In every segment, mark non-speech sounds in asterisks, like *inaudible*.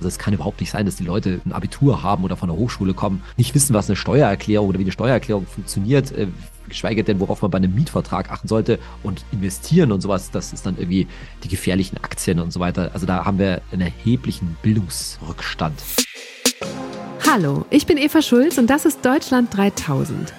Also es kann überhaupt nicht sein, dass die Leute ein Abitur haben oder von der Hochschule kommen, nicht wissen, was eine Steuererklärung oder wie eine Steuererklärung funktioniert, äh, geschweige denn, worauf man bei einem Mietvertrag achten sollte und investieren und sowas. Das ist dann irgendwie die gefährlichen Aktien und so weiter. Also da haben wir einen erheblichen Bildungsrückstand. Hallo, ich bin Eva Schulz und das ist Deutschland 3000.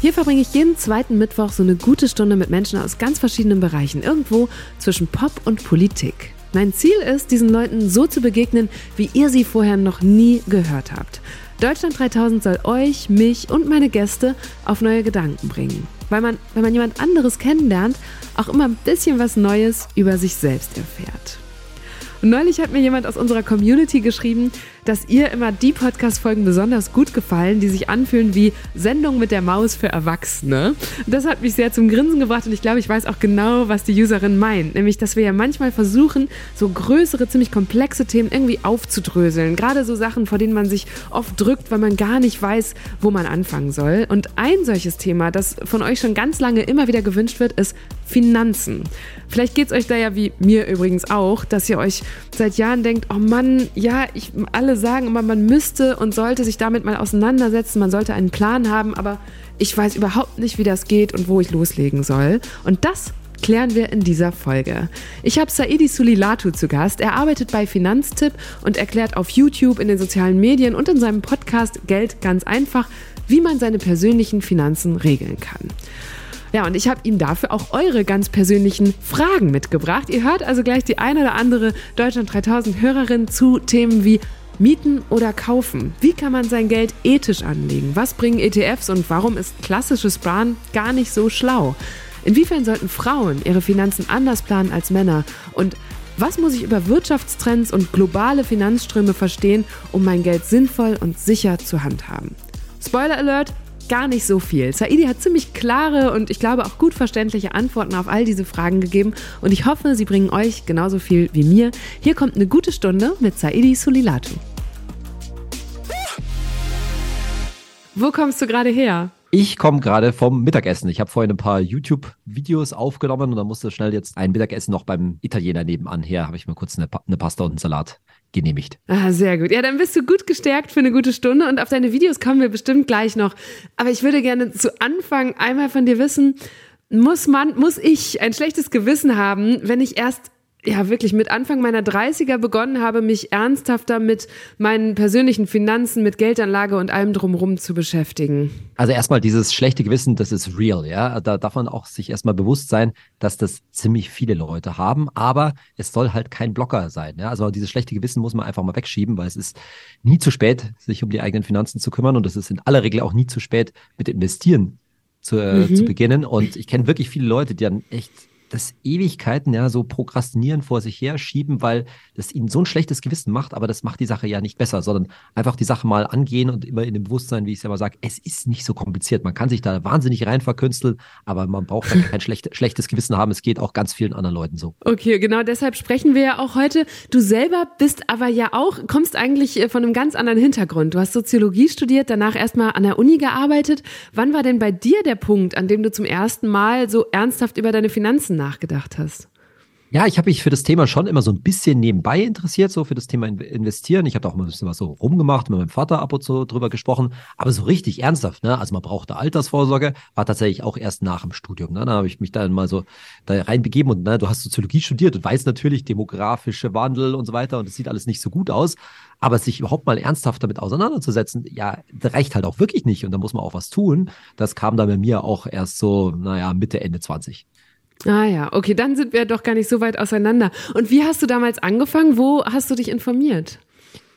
Hier verbringe ich jeden zweiten Mittwoch so eine gute Stunde mit Menschen aus ganz verschiedenen Bereichen, irgendwo zwischen Pop und Politik. Mein Ziel ist, diesen Leuten so zu begegnen, wie ihr sie vorher noch nie gehört habt. Deutschland 3000 soll euch, mich und meine Gäste auf neue Gedanken bringen. Weil man, wenn man jemand anderes kennenlernt, auch immer ein bisschen was Neues über sich selbst erfährt. Und neulich hat mir jemand aus unserer Community geschrieben, dass ihr immer die Podcast-Folgen besonders gut gefallen, die sich anfühlen wie Sendung mit der Maus für Erwachsene. Das hat mich sehr zum Grinsen gebracht und ich glaube, ich weiß auch genau, was die Userin meint. Nämlich, dass wir ja manchmal versuchen, so größere, ziemlich komplexe Themen irgendwie aufzudröseln. Gerade so Sachen, vor denen man sich oft drückt, weil man gar nicht weiß, wo man anfangen soll. Und ein solches Thema, das von euch schon ganz lange immer wieder gewünscht wird, ist Finanzen. Vielleicht geht es euch da ja wie mir übrigens auch, dass ihr euch seit Jahren denkt, oh Mann, ja, ich, alle alle sagen immer, man müsste und sollte sich damit mal auseinandersetzen, man sollte einen Plan haben, aber ich weiß überhaupt nicht, wie das geht und wo ich loslegen soll. Und das klären wir in dieser Folge. Ich habe Saidi Sulilatu zu Gast. Er arbeitet bei Finanztipp und erklärt auf YouTube, in den sozialen Medien und in seinem Podcast Geld ganz einfach, wie man seine persönlichen Finanzen regeln kann. Ja, und ich habe ihm dafür auch eure ganz persönlichen Fragen mitgebracht. Ihr hört also gleich die eine oder andere Deutschland 3000 Hörerin zu Themen wie Mieten oder kaufen? Wie kann man sein Geld ethisch anlegen? Was bringen ETFs und warum ist klassisches Sparen gar nicht so schlau? Inwiefern sollten Frauen ihre Finanzen anders planen als Männer? Und was muss ich über Wirtschaftstrends und globale Finanzströme verstehen, um mein Geld sinnvoll und sicher zu handhaben? Spoiler Alert, gar nicht so viel. Saidi hat ziemlich klare und ich glaube auch gut verständliche Antworten auf all diese Fragen gegeben und ich hoffe, sie bringen euch genauso viel wie mir. Hier kommt eine gute Stunde mit Saidi Sulilatu. Wo kommst du gerade her? Ich komme gerade vom Mittagessen. Ich habe vorhin ein paar YouTube-Videos aufgenommen und dann musste schnell jetzt ein Mittagessen noch beim Italiener nebenan her. Habe ich mir kurz eine, eine Pasta und einen Salat genehmigt. Ah, sehr gut. Ja, dann bist du gut gestärkt für eine gute Stunde und auf deine Videos kommen wir bestimmt gleich noch. Aber ich würde gerne zu Anfang einmal von dir wissen, muss man, muss ich ein schlechtes Gewissen haben, wenn ich erst ja wirklich mit Anfang meiner 30er begonnen habe, mich ernsthafter mit meinen persönlichen Finanzen, mit Geldanlage und allem drumherum zu beschäftigen. Also erstmal dieses schlechte Gewissen, das ist real, ja. Da darf man auch sich erstmal bewusst sein, dass das ziemlich viele Leute haben, aber es soll halt kein Blocker sein, ja. Also dieses schlechte Gewissen muss man einfach mal wegschieben, weil es ist nie zu spät, sich um die eigenen Finanzen zu kümmern und es ist in aller Regel auch nie zu spät, mit Investieren zu, äh, mhm. zu beginnen. Und ich kenne wirklich viele Leute, die dann echt das Ewigkeiten ja so prokrastinieren vor sich her schieben, weil das ihnen so ein schlechtes Gewissen macht, aber das macht die Sache ja nicht besser, sondern einfach die Sache mal angehen und immer in dem Bewusstsein, wie ich es immer sage, es ist nicht so kompliziert. Man kann sich da wahnsinnig rein verkünsteln, aber man braucht dann kein schlecht, schlechtes Gewissen haben. Es geht auch ganz vielen anderen Leuten so. Okay, genau deshalb sprechen wir ja auch heute. Du selber bist aber ja auch, kommst eigentlich äh, von einem ganz anderen Hintergrund. Du hast Soziologie studiert, danach erstmal an der Uni gearbeitet. Wann war denn bei dir der Punkt, an dem du zum ersten Mal so ernsthaft über deine Finanzen nachgedacht hast? Ja, ich habe mich für das Thema schon immer so ein bisschen nebenbei interessiert, so für das Thema Investieren. Ich habe auch mal ein bisschen was so rumgemacht, mit meinem Vater ab und zu drüber gesprochen, aber so richtig ernsthaft, ne? Also man brauchte Altersvorsorge, war tatsächlich auch erst nach dem Studium. Ne? Da habe ich mich dann mal so da reinbegeben und ne, du hast Soziologie studiert und weißt natürlich demografische Wandel und so weiter und es sieht alles nicht so gut aus. Aber sich überhaupt mal ernsthaft damit auseinanderzusetzen, ja, reicht halt auch wirklich nicht und da muss man auch was tun. Das kam dann bei mir auch erst so, naja, Mitte, Ende 20. Ah ja, okay, dann sind wir doch gar nicht so weit auseinander. Und wie hast du damals angefangen? Wo hast du dich informiert?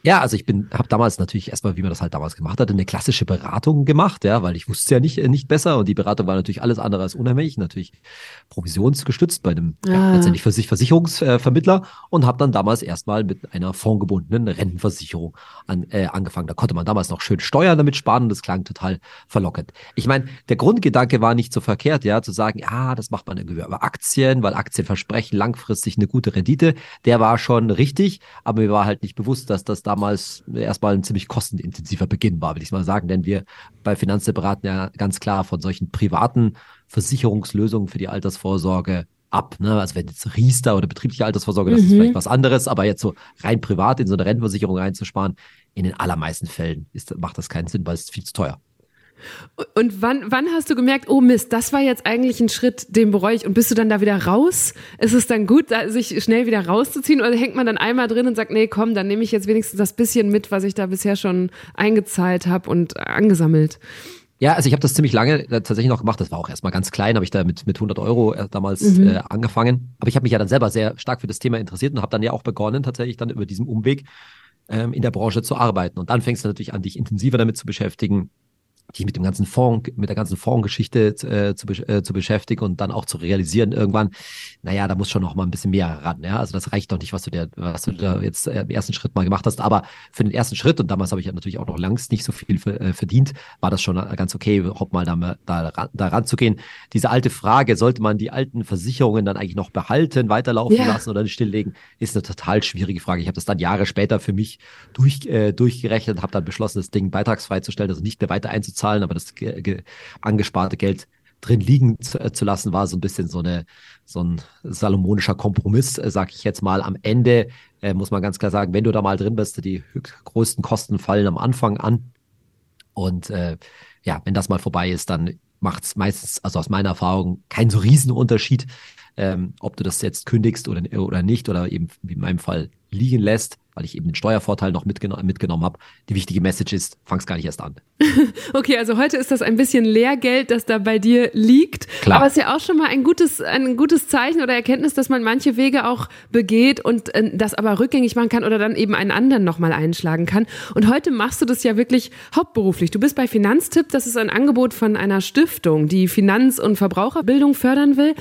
Ja, also ich bin, habe damals natürlich erstmal, wie man das halt damals gemacht hat, eine klassische Beratung gemacht, ja, weil ich wusste ja nicht, äh, nicht besser und die Beratung war natürlich alles andere als unheimlich, natürlich provisionsgestützt bei einem ah. ja, letztendlich für sich Versicherungsvermittler und habe dann damals erstmal mit einer fondgebundenen Rentenversicherung an, äh, angefangen. Da konnte man damals noch schön Steuern damit sparen und das klang total verlockend. Ich meine, der Grundgedanke war nicht so verkehrt, ja, zu sagen, ja, das macht man irgendwie über Aktien, weil Aktien versprechen langfristig eine gute Rendite. Der war schon richtig, aber mir war halt nicht bewusst, dass das damals erstmal ein ziemlich kostenintensiver Beginn war, will ich mal sagen, denn wir bei Finanzen beraten ja ganz klar von solchen privaten Versicherungslösungen für die Altersvorsorge ab. Ne? Also wenn jetzt Riester oder betriebliche Altersvorsorge, das mhm. ist vielleicht was anderes, aber jetzt so rein privat in so eine Rentenversicherung reinzusparen, in den allermeisten Fällen ist, macht das keinen Sinn, weil es ist viel zu teuer. Und wann, wann hast du gemerkt, oh Mist, das war jetzt eigentlich ein Schritt, den bereue ich und bist du dann da wieder raus? Ist es dann gut, sich schnell wieder rauszuziehen oder hängt man dann einmal drin und sagt, nee, komm, dann nehme ich jetzt wenigstens das bisschen mit, was ich da bisher schon eingezahlt habe und angesammelt? Ja, also ich habe das ziemlich lange äh, tatsächlich noch gemacht. Das war auch erstmal ganz klein, habe ich da mit, mit 100 Euro äh, damals mhm. äh, angefangen. Aber ich habe mich ja dann selber sehr stark für das Thema interessiert und habe dann ja auch begonnen, tatsächlich dann über diesen Umweg ähm, in der Branche zu arbeiten. Und dann fängst du natürlich an, dich intensiver damit zu beschäftigen, dich mit dem ganzen Fonds, mit der ganzen Fondsgeschichte äh, zu, äh, zu beschäftigen und dann auch zu realisieren irgendwann, naja, da muss schon noch mal ein bisschen mehr ran. Ja? Also das reicht doch nicht, was du, dir, was du da jetzt äh, im ersten Schritt mal gemacht hast. Aber für den ersten Schritt, und damals habe ich ja natürlich auch noch längst nicht so viel äh, verdient, war das schon ganz okay, überhaupt mal da, da, da ranzugehen. Diese alte Frage, sollte man die alten Versicherungen dann eigentlich noch behalten, weiterlaufen yeah. lassen oder stilllegen, ist eine total schwierige Frage. Ich habe das dann Jahre später für mich durch, äh, durchgerechnet, habe dann beschlossen, das Ding beitragsfrei zu stellen, also nicht mehr weiter einzuzahlen zahlen, aber das angesparte Geld drin liegen zu, äh, zu, lassen, war so ein bisschen so, eine, so ein salomonischer Kompromiss, äh, sag ich jetzt mal. Am Ende äh, muss man ganz klar sagen, wenn du da mal drin bist, die größten Kosten fallen am Anfang an. Und äh, ja, wenn das mal vorbei ist, dann macht es meistens, also aus meiner Erfahrung, keinen so riesen Unterschied, ähm, ob du das jetzt kündigst oder, oder nicht oder eben wie in meinem Fall liegen lässt weil ich eben den Steuervorteil noch mitgeno mitgenommen habe. Die wichtige Message ist, fang's gar nicht erst an. *laughs* okay, also heute ist das ein bisschen Lehrgeld, das da bei dir liegt. Klar. Aber es ist ja auch schon mal ein gutes, ein gutes Zeichen oder Erkenntnis, dass man manche Wege auch begeht und äh, das aber rückgängig machen kann oder dann eben einen anderen nochmal einschlagen kann. Und heute machst du das ja wirklich hauptberuflich. Du bist bei Finanztipp, das ist ein Angebot von einer Stiftung, die Finanz- und Verbraucherbildung fördern will.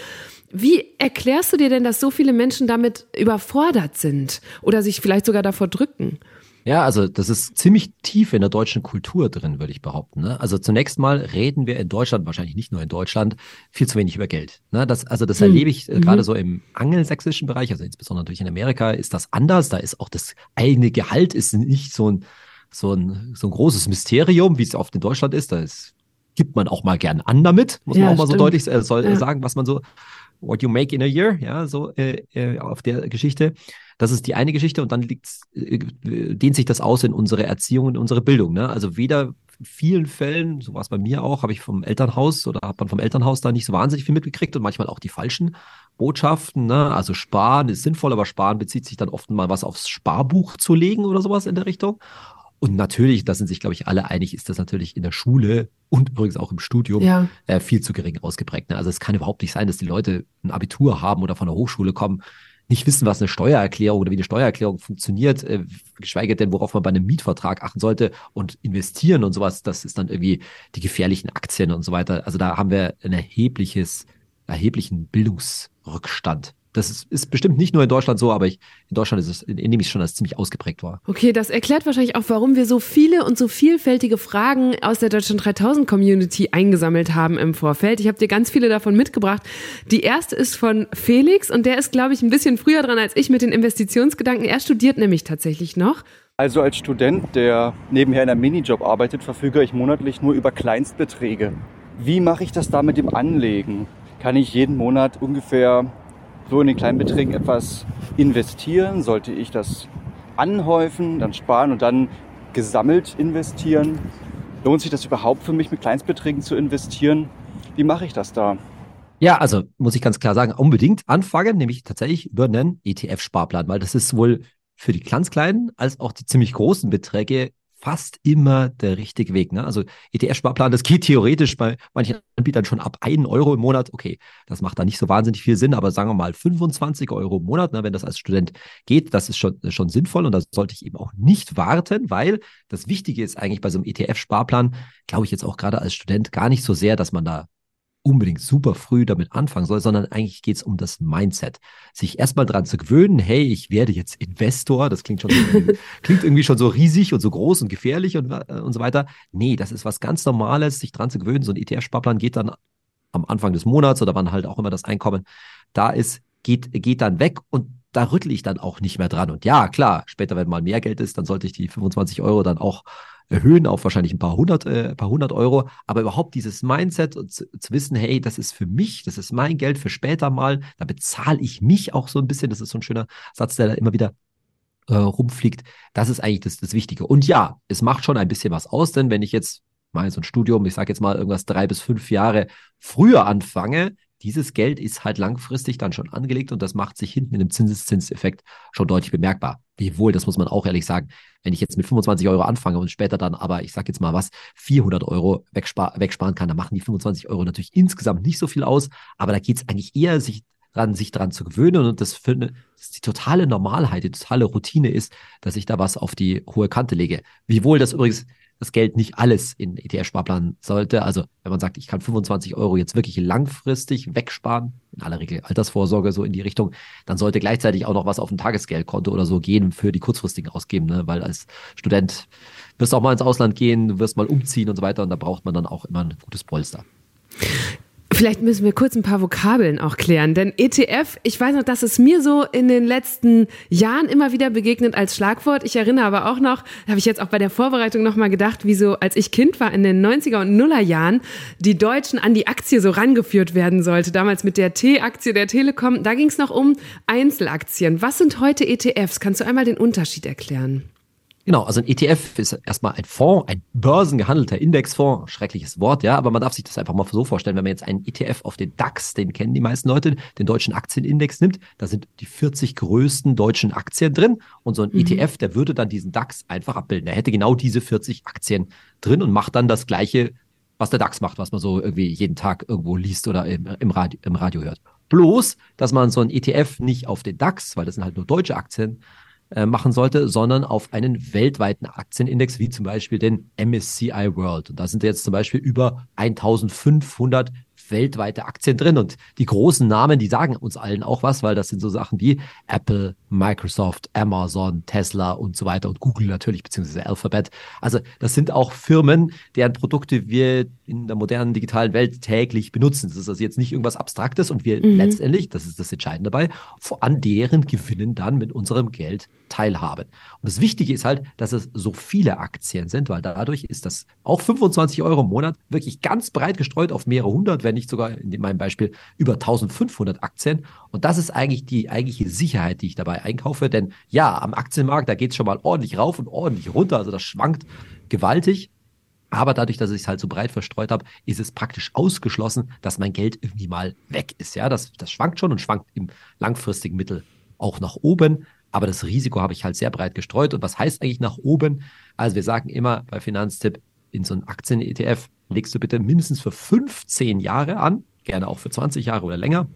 Wie erklärst du dir denn, dass so viele Menschen damit überfordert sind oder sich vielleicht sogar davor drücken? Ja, also das ist ziemlich tief in der deutschen Kultur drin, würde ich behaupten. Ne? Also zunächst mal reden wir in Deutschland, wahrscheinlich nicht nur in Deutschland, viel zu wenig über Geld. Ne? Das, also das hm. erlebe ich äh, mhm. gerade so im angelsächsischen Bereich, also insbesondere natürlich in Amerika ist das anders. Da ist auch das eigene Gehalt ist nicht so ein, so ein, so ein großes Mysterium, wie es oft in Deutschland ist. Da ist, gibt man auch mal gern an damit, muss ja, man auch mal stimmt. so deutlich äh, soll, ja. sagen, was man so What You Make in a Year, ja, so äh, äh, auf der Geschichte. Das ist die eine Geschichte und dann äh, dehnt sich das aus in unsere Erziehung und unsere Bildung. Ne? Also weder in vielen Fällen, so war es bei mir auch, habe ich vom Elternhaus oder hat man vom Elternhaus da nicht so wahnsinnig viel mitgekriegt und manchmal auch die falschen Botschaften. Ne? Also Sparen ist sinnvoll, aber Sparen bezieht sich dann oft mal was aufs Sparbuch zu legen oder sowas in der Richtung. Und natürlich, da sind sich, glaube ich, alle einig, ist das natürlich in der Schule und übrigens auch im Studium ja. äh, viel zu gering ausgeprägt. Ne? Also es kann überhaupt nicht sein, dass die Leute ein Abitur haben oder von der Hochschule kommen, nicht wissen, was eine Steuererklärung oder wie eine Steuererklärung funktioniert, äh, geschweige denn, worauf man bei einem Mietvertrag achten sollte und investieren und sowas. Das ist dann irgendwie die gefährlichen Aktien und so weiter. Also da haben wir ein erhebliches, erheblichen Bildungsrückstand. Das ist, ist, bestimmt nicht nur in Deutschland so, aber ich, in Deutschland ist es, nehme ich schon, dass es ziemlich ausgeprägt war. Okay, das erklärt wahrscheinlich auch, warum wir so viele und so vielfältige Fragen aus der Deutschland 3000 Community eingesammelt haben im Vorfeld. Ich habe dir ganz viele davon mitgebracht. Die erste ist von Felix und der ist, glaube ich, ein bisschen früher dran als ich mit den Investitionsgedanken. Er studiert nämlich tatsächlich noch. Also als Student, der nebenher in einem Minijob arbeitet, verfüge ich monatlich nur über Kleinstbeträge. Wie mache ich das da mit dem Anlegen? Kann ich jeden Monat ungefähr so in den kleinen Beträgen etwas investieren? Sollte ich das anhäufen, dann sparen und dann gesammelt investieren? Lohnt sich das überhaupt für mich, mit Kleinstbeträgen zu investieren? Wie mache ich das da? Ja, also muss ich ganz klar sagen, unbedingt anfangen, nämlich tatsächlich über einen ETF-Sparplan, weil das ist sowohl für die ganz kleinen als auch die ziemlich großen Beträge fast immer der richtige Weg. Ne? Also ETF-Sparplan, das geht theoretisch bei manchen Anbietern schon ab 1 Euro im Monat. Okay, das macht da nicht so wahnsinnig viel Sinn, aber sagen wir mal 25 Euro im Monat, ne, wenn das als Student geht, das ist schon, schon sinnvoll und da sollte ich eben auch nicht warten, weil das Wichtige ist eigentlich bei so einem ETF-Sparplan, glaube ich jetzt auch gerade als Student gar nicht so sehr, dass man da unbedingt super früh damit anfangen soll, sondern eigentlich geht es um das Mindset. Sich erstmal dran zu gewöhnen, hey, ich werde jetzt Investor, das klingt schon *laughs* klingt irgendwie schon so riesig und so groß und gefährlich und, äh, und so weiter. Nee, das ist was ganz Normales, sich dran zu gewöhnen. So ein ETF-Sparplan geht dann am Anfang des Monats oder wann halt auch immer das Einkommen da ist, geht, geht dann weg und da rüttle ich dann auch nicht mehr dran. Und ja, klar, später, wenn mal mehr Geld ist, dann sollte ich die 25 Euro dann auch erhöhen auf wahrscheinlich ein paar hundert, äh, paar hundert Euro. Aber überhaupt dieses Mindset zu, zu, wissen, hey, das ist für mich, das ist mein Geld für später mal, da bezahle ich mich auch so ein bisschen. Das ist so ein schöner Satz, der da immer wieder äh, rumfliegt. Das ist eigentlich das, das Wichtige. Und ja, es macht schon ein bisschen was aus, denn wenn ich jetzt mal so ein Studium, ich sage jetzt mal irgendwas drei bis fünf Jahre früher anfange, dieses Geld ist halt langfristig dann schon angelegt und das macht sich hinten in dem Zinseszinseffekt schon deutlich bemerkbar. Wiewohl, das muss man auch ehrlich sagen, wenn ich jetzt mit 25 Euro anfange und später dann aber, ich sage jetzt mal was, 400 Euro wegspar wegsparen kann, dann machen die 25 Euro natürlich insgesamt nicht so viel aus, aber da geht es eigentlich eher sich dran, sich daran zu gewöhnen und das für eine, das die totale Normalheit, die totale Routine ist, dass ich da was auf die hohe Kante lege. Wiewohl das übrigens das Geld nicht alles in ETF-Sparplan sollte. Also wenn man sagt, ich kann 25 Euro jetzt wirklich langfristig wegsparen, in aller Regel Altersvorsorge so in die Richtung, dann sollte gleichzeitig auch noch was auf ein Tagesgeldkonto oder so gehen für die kurzfristigen ausgeben, ne? weil als Student wirst du auch mal ins Ausland gehen, wirst mal umziehen und so weiter und da braucht man dann auch immer ein gutes Polster. Vielleicht müssen wir kurz ein paar Vokabeln auch klären, denn ETF, ich weiß noch, dass es mir so in den letzten Jahren immer wieder begegnet als Schlagwort. Ich erinnere aber auch noch, habe ich jetzt auch bei der Vorbereitung nochmal gedacht, wie so, als ich Kind war in den 90er und Nuller Jahren, die Deutschen an die Aktie so rangeführt werden sollte. Damals mit der T-Aktie der Telekom. Da ging es noch um Einzelaktien. Was sind heute ETFs? Kannst du einmal den Unterschied erklären? Genau, also ein ETF ist erstmal ein Fonds, ein börsengehandelter Indexfonds, schreckliches Wort, ja, aber man darf sich das einfach mal so vorstellen, wenn man jetzt einen ETF auf den DAX, den kennen die meisten Leute, den deutschen Aktienindex nimmt, da sind die 40 größten deutschen Aktien drin und so ein mhm. ETF, der würde dann diesen DAX einfach abbilden. Er hätte genau diese 40 Aktien drin und macht dann das gleiche, was der DAX macht, was man so irgendwie jeden Tag irgendwo liest oder im, im, Radio, im Radio hört. Bloß, dass man so ein ETF nicht auf den DAX, weil das sind halt nur deutsche Aktien, äh, machen sollte, sondern auf einen weltweiten Aktienindex, wie zum Beispiel den MSCI World. Und da sind jetzt zum Beispiel über 1500 weltweite Aktien drin. Und die großen Namen, die sagen uns allen auch was, weil das sind so Sachen wie Apple, Microsoft, Amazon, Tesla und so weiter und Google natürlich, beziehungsweise Alphabet. Also das sind auch Firmen, deren Produkte wir in der modernen digitalen Welt täglich benutzen. Das ist also jetzt nicht irgendwas Abstraktes und wir mhm. letztendlich, das ist das Entscheidende dabei, an deren Gewinnen dann mit unserem Geld teilhaben. Und das Wichtige ist halt, dass es so viele Aktien sind, weil dadurch ist das auch 25 Euro im Monat wirklich ganz breit gestreut auf mehrere hundert, wenn nicht sogar in meinem Beispiel über 1500 Aktien. Und das ist eigentlich die eigentliche Sicherheit, die ich dabei einkaufe. Denn ja, am Aktienmarkt, da geht es schon mal ordentlich rauf und ordentlich runter. Also das schwankt gewaltig. Aber dadurch, dass ich es halt so breit verstreut habe, ist es praktisch ausgeschlossen, dass mein Geld irgendwie mal weg ist. Ja, das, das schwankt schon und schwankt im langfristigen Mittel auch nach oben. Aber das Risiko habe ich halt sehr breit gestreut. Und was heißt eigentlich nach oben? Also wir sagen immer bei Finanztipp, in so einen Aktien-ETF legst du bitte mindestens für 15 Jahre an, gerne auch für 20 Jahre oder länger.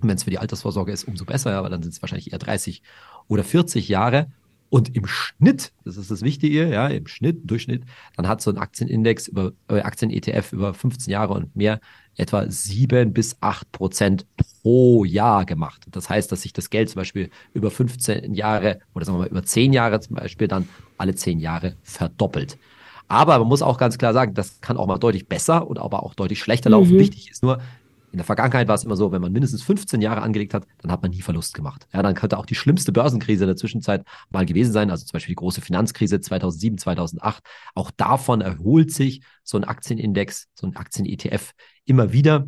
Und wenn es für die Altersvorsorge ist, umso besser, aber dann sind es wahrscheinlich eher 30 oder 40 Jahre. Und im Schnitt, das ist das Wichtige, ja, im Schnitt, Durchschnitt, dann hat so ein Aktienindex über äh, Aktien-ETF über 15 Jahre und mehr etwa 7 bis 8 Prozent pro Jahr gemacht. Das heißt, dass sich das Geld zum Beispiel über 15 Jahre oder sagen wir mal über 10 Jahre zum Beispiel dann alle 10 Jahre verdoppelt. Aber man muss auch ganz klar sagen, das kann auch mal deutlich besser und aber auch deutlich schlechter laufen. Mhm. Wichtig ist nur, in der Vergangenheit war es immer so, wenn man mindestens 15 Jahre angelegt hat, dann hat man nie Verlust gemacht. Ja, dann könnte auch die schlimmste Börsenkrise in der Zwischenzeit mal gewesen sein, also zum Beispiel die große Finanzkrise 2007, 2008. Auch davon erholt sich so ein Aktienindex, so ein Aktien-ETF immer wieder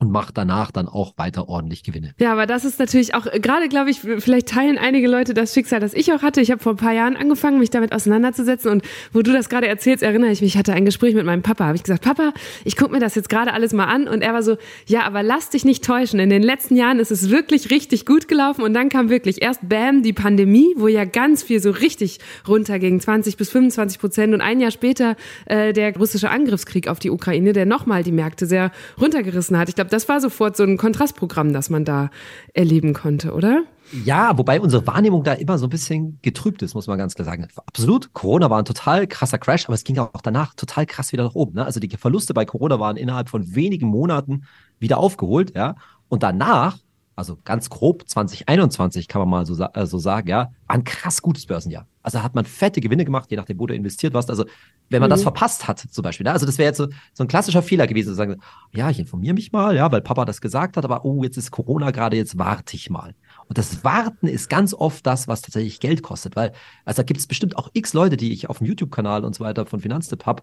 und macht danach dann auch weiter ordentlich Gewinne. Ja, aber das ist natürlich auch, äh, gerade glaube ich, vielleicht teilen einige Leute das Schicksal, das ich auch hatte. Ich habe vor ein paar Jahren angefangen, mich damit auseinanderzusetzen und wo du das gerade erzählst, erinnere ich mich, ich hatte ein Gespräch mit meinem Papa, habe ich gesagt, Papa, ich gucke mir das jetzt gerade alles mal an und er war so, ja, aber lass dich nicht täuschen. In den letzten Jahren ist es wirklich richtig gut gelaufen und dann kam wirklich erst Bam, die Pandemie, wo ja ganz viel so richtig runterging, 20 bis 25 Prozent und ein Jahr später äh, der russische Angriffskrieg auf die Ukraine, der nochmal die Märkte sehr runtergerissen hat. Ich glaube, glaube, das war sofort so ein Kontrastprogramm, das man da erleben konnte, oder? Ja, wobei unsere Wahrnehmung da immer so ein bisschen getrübt ist, muss man ganz klar sagen. Absolut, Corona war ein total krasser Crash, aber es ging auch danach total krass wieder nach oben. Ne? Also die Verluste bei Corona waren innerhalb von wenigen Monaten wieder aufgeholt, ja. Und danach, also ganz grob 2021 kann man mal so, äh, so sagen, ja, war ein krass gutes Börsenjahr. Also hat man fette Gewinne gemacht, je nachdem, wo du investiert warst. Also wenn man mhm. das verpasst hat, zum Beispiel. Ne? Also das wäre jetzt so, so ein klassischer Fehler gewesen, zu sagen, ja, ich informiere mich mal, ja, weil Papa das gesagt hat, aber oh, jetzt ist Corona gerade, jetzt warte ich mal. Und das Warten ist ganz oft das, was tatsächlich Geld kostet, weil, also da gibt es bestimmt auch x Leute, die ich auf dem YouTube-Kanal und so weiter von Finanztipp habe,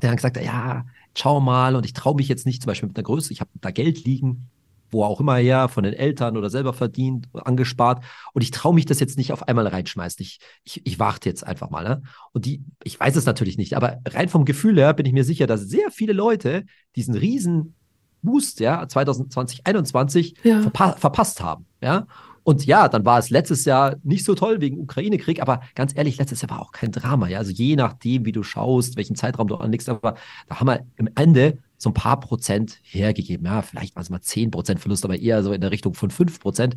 der dann gesagt ja, schau mal und ich traue mich jetzt nicht zum Beispiel mit einer Größe, ich habe da Geld liegen, wo auch immer her, von den Eltern oder selber verdient, angespart. Und ich traue mich das jetzt nicht auf einmal reinschmeißen. Ich, ich, ich warte jetzt einfach mal. Ne? Und die, ich weiß es natürlich nicht, aber rein vom Gefühl her bin ich mir sicher, dass sehr viele Leute diesen riesen Boost, ja, 2020, 2021 ja. verpa verpasst haben. Ja. Und ja, dann war es letztes Jahr nicht so toll wegen Ukraine-Krieg, aber ganz ehrlich, letztes Jahr war auch kein Drama. Ja, also je nachdem, wie du schaust, welchen Zeitraum du anlegst, aber da haben wir im Ende so ein paar Prozent hergegeben. Ja, vielleicht waren es mal zehn Prozent Verlust, aber eher so in der Richtung von fünf Prozent.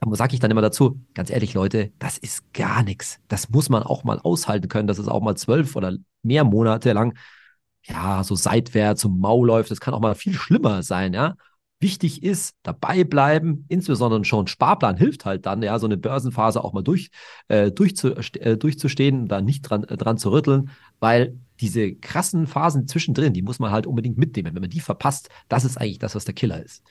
Da sage ich dann immer dazu, ganz ehrlich, Leute, das ist gar nichts. Das muss man auch mal aushalten können, dass es auch mal zwölf oder mehr Monate lang, ja, so seitwärts zum Maul läuft. Das kann auch mal viel schlimmer sein, ja. Wichtig ist, dabei bleiben, insbesondere schon Sparplan hilft halt dann, ja, so eine Börsenphase auch mal durch, äh, durchzu, äh, durchzustehen, da nicht dran, äh, dran zu rütteln, weil diese krassen Phasen zwischendrin, die muss man halt unbedingt mitnehmen. Wenn man die verpasst, das ist eigentlich das, was der Killer ist.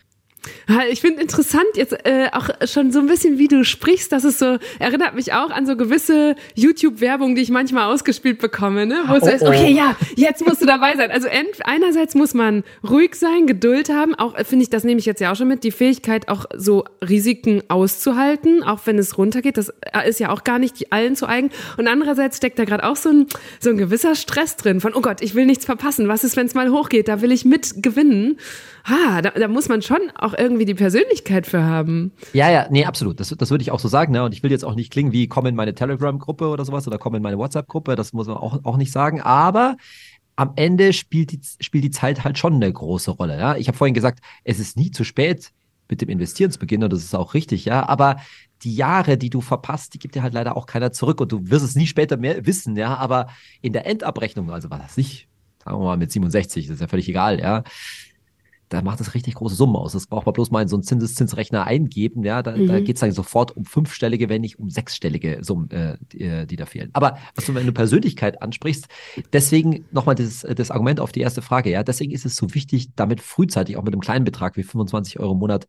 Ich finde interessant jetzt äh, auch schon so ein bisschen, wie du sprichst, dass es so erinnert mich auch an so gewisse YouTube-Werbung, die ich manchmal ausgespielt bekomme, ne? wo es oh, heißt, oh. okay, ja, jetzt musst du dabei sein. Also einerseits muss man ruhig sein, Geduld haben, auch äh, finde ich, das nehme ich jetzt ja auch schon mit, die Fähigkeit auch so Risiken auszuhalten, auch wenn es runtergeht, das äh, ist ja auch gar nicht allen zu eigen. Und andererseits steckt da gerade auch so ein, so ein gewisser Stress drin von, oh Gott, ich will nichts verpassen, was ist, wenn es mal hochgeht, da will ich mit ha, da, da muss man schon auch irgendwie die Persönlichkeit für haben. Ja, ja, nee, absolut. Das, das würde ich auch so sagen. Ne? Und ich will jetzt auch nicht klingen wie, komm in meine Telegram-Gruppe oder sowas oder komm in meine WhatsApp-Gruppe. Das muss man auch, auch nicht sagen. Aber am Ende spielt die, spielt die Zeit halt schon eine große Rolle. Ja? Ich habe vorhin gesagt, es ist nie zu spät, mit dem Investieren zu beginnen und das ist auch richtig, ja. Aber die Jahre, die du verpasst, die gibt dir halt leider auch keiner zurück und du wirst es nie später mehr wissen, ja. Aber in der Endabrechnung, also war das nicht, sagen wir mal mit 67, das ist ja völlig egal, ja da macht es richtig große Summen aus. Das braucht man bloß mal in so einen Zinseszinsrechner eingeben. Ja, da, mhm. da geht es dann sofort um fünfstellige, wenn nicht um sechsstellige Summen, äh, die, äh, die, da fehlen. Aber was du, wenn du Persönlichkeit ansprichst, deswegen nochmal das, das Argument auf die erste Frage. Ja, deswegen ist es so wichtig, damit frühzeitig auch mit einem kleinen Betrag wie 25 Euro im Monat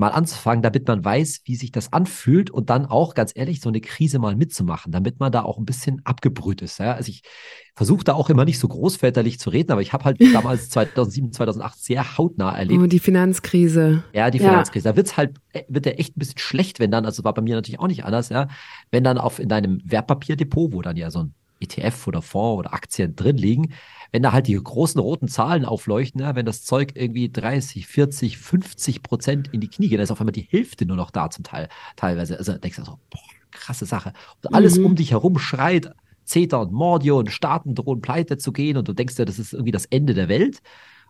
mal anzufangen, damit man weiß, wie sich das anfühlt und dann auch, ganz ehrlich, so eine Krise mal mitzumachen, damit man da auch ein bisschen abgebrüht ist. Ja? Also ich versuche da auch immer nicht so großväterlich zu reden, aber ich habe halt *laughs* damals 2007, 2008 sehr hautnah erlebt. Oh, die Finanzkrise. Ja, die Finanzkrise. Ja. Da wird's halt, äh, wird der echt ein bisschen schlecht, wenn dann, also war bei mir natürlich auch nicht anders, ja, wenn dann auf in deinem Wertpapierdepot, wo dann ja so ein ETF oder Fonds oder Aktien drin liegen, wenn da halt die großen roten Zahlen aufleuchten, ja, wenn das Zeug irgendwie 30, 40, 50 Prozent in die Knie geht, dann ist auf einmal die Hälfte nur noch da zum Teil, teilweise. Also denkst du so, boah, krasse Sache. Und alles mhm. um dich herum schreit, Zeta und Mordio und Staaten drohen pleite zu gehen und du denkst ja, das ist irgendwie das Ende der Welt.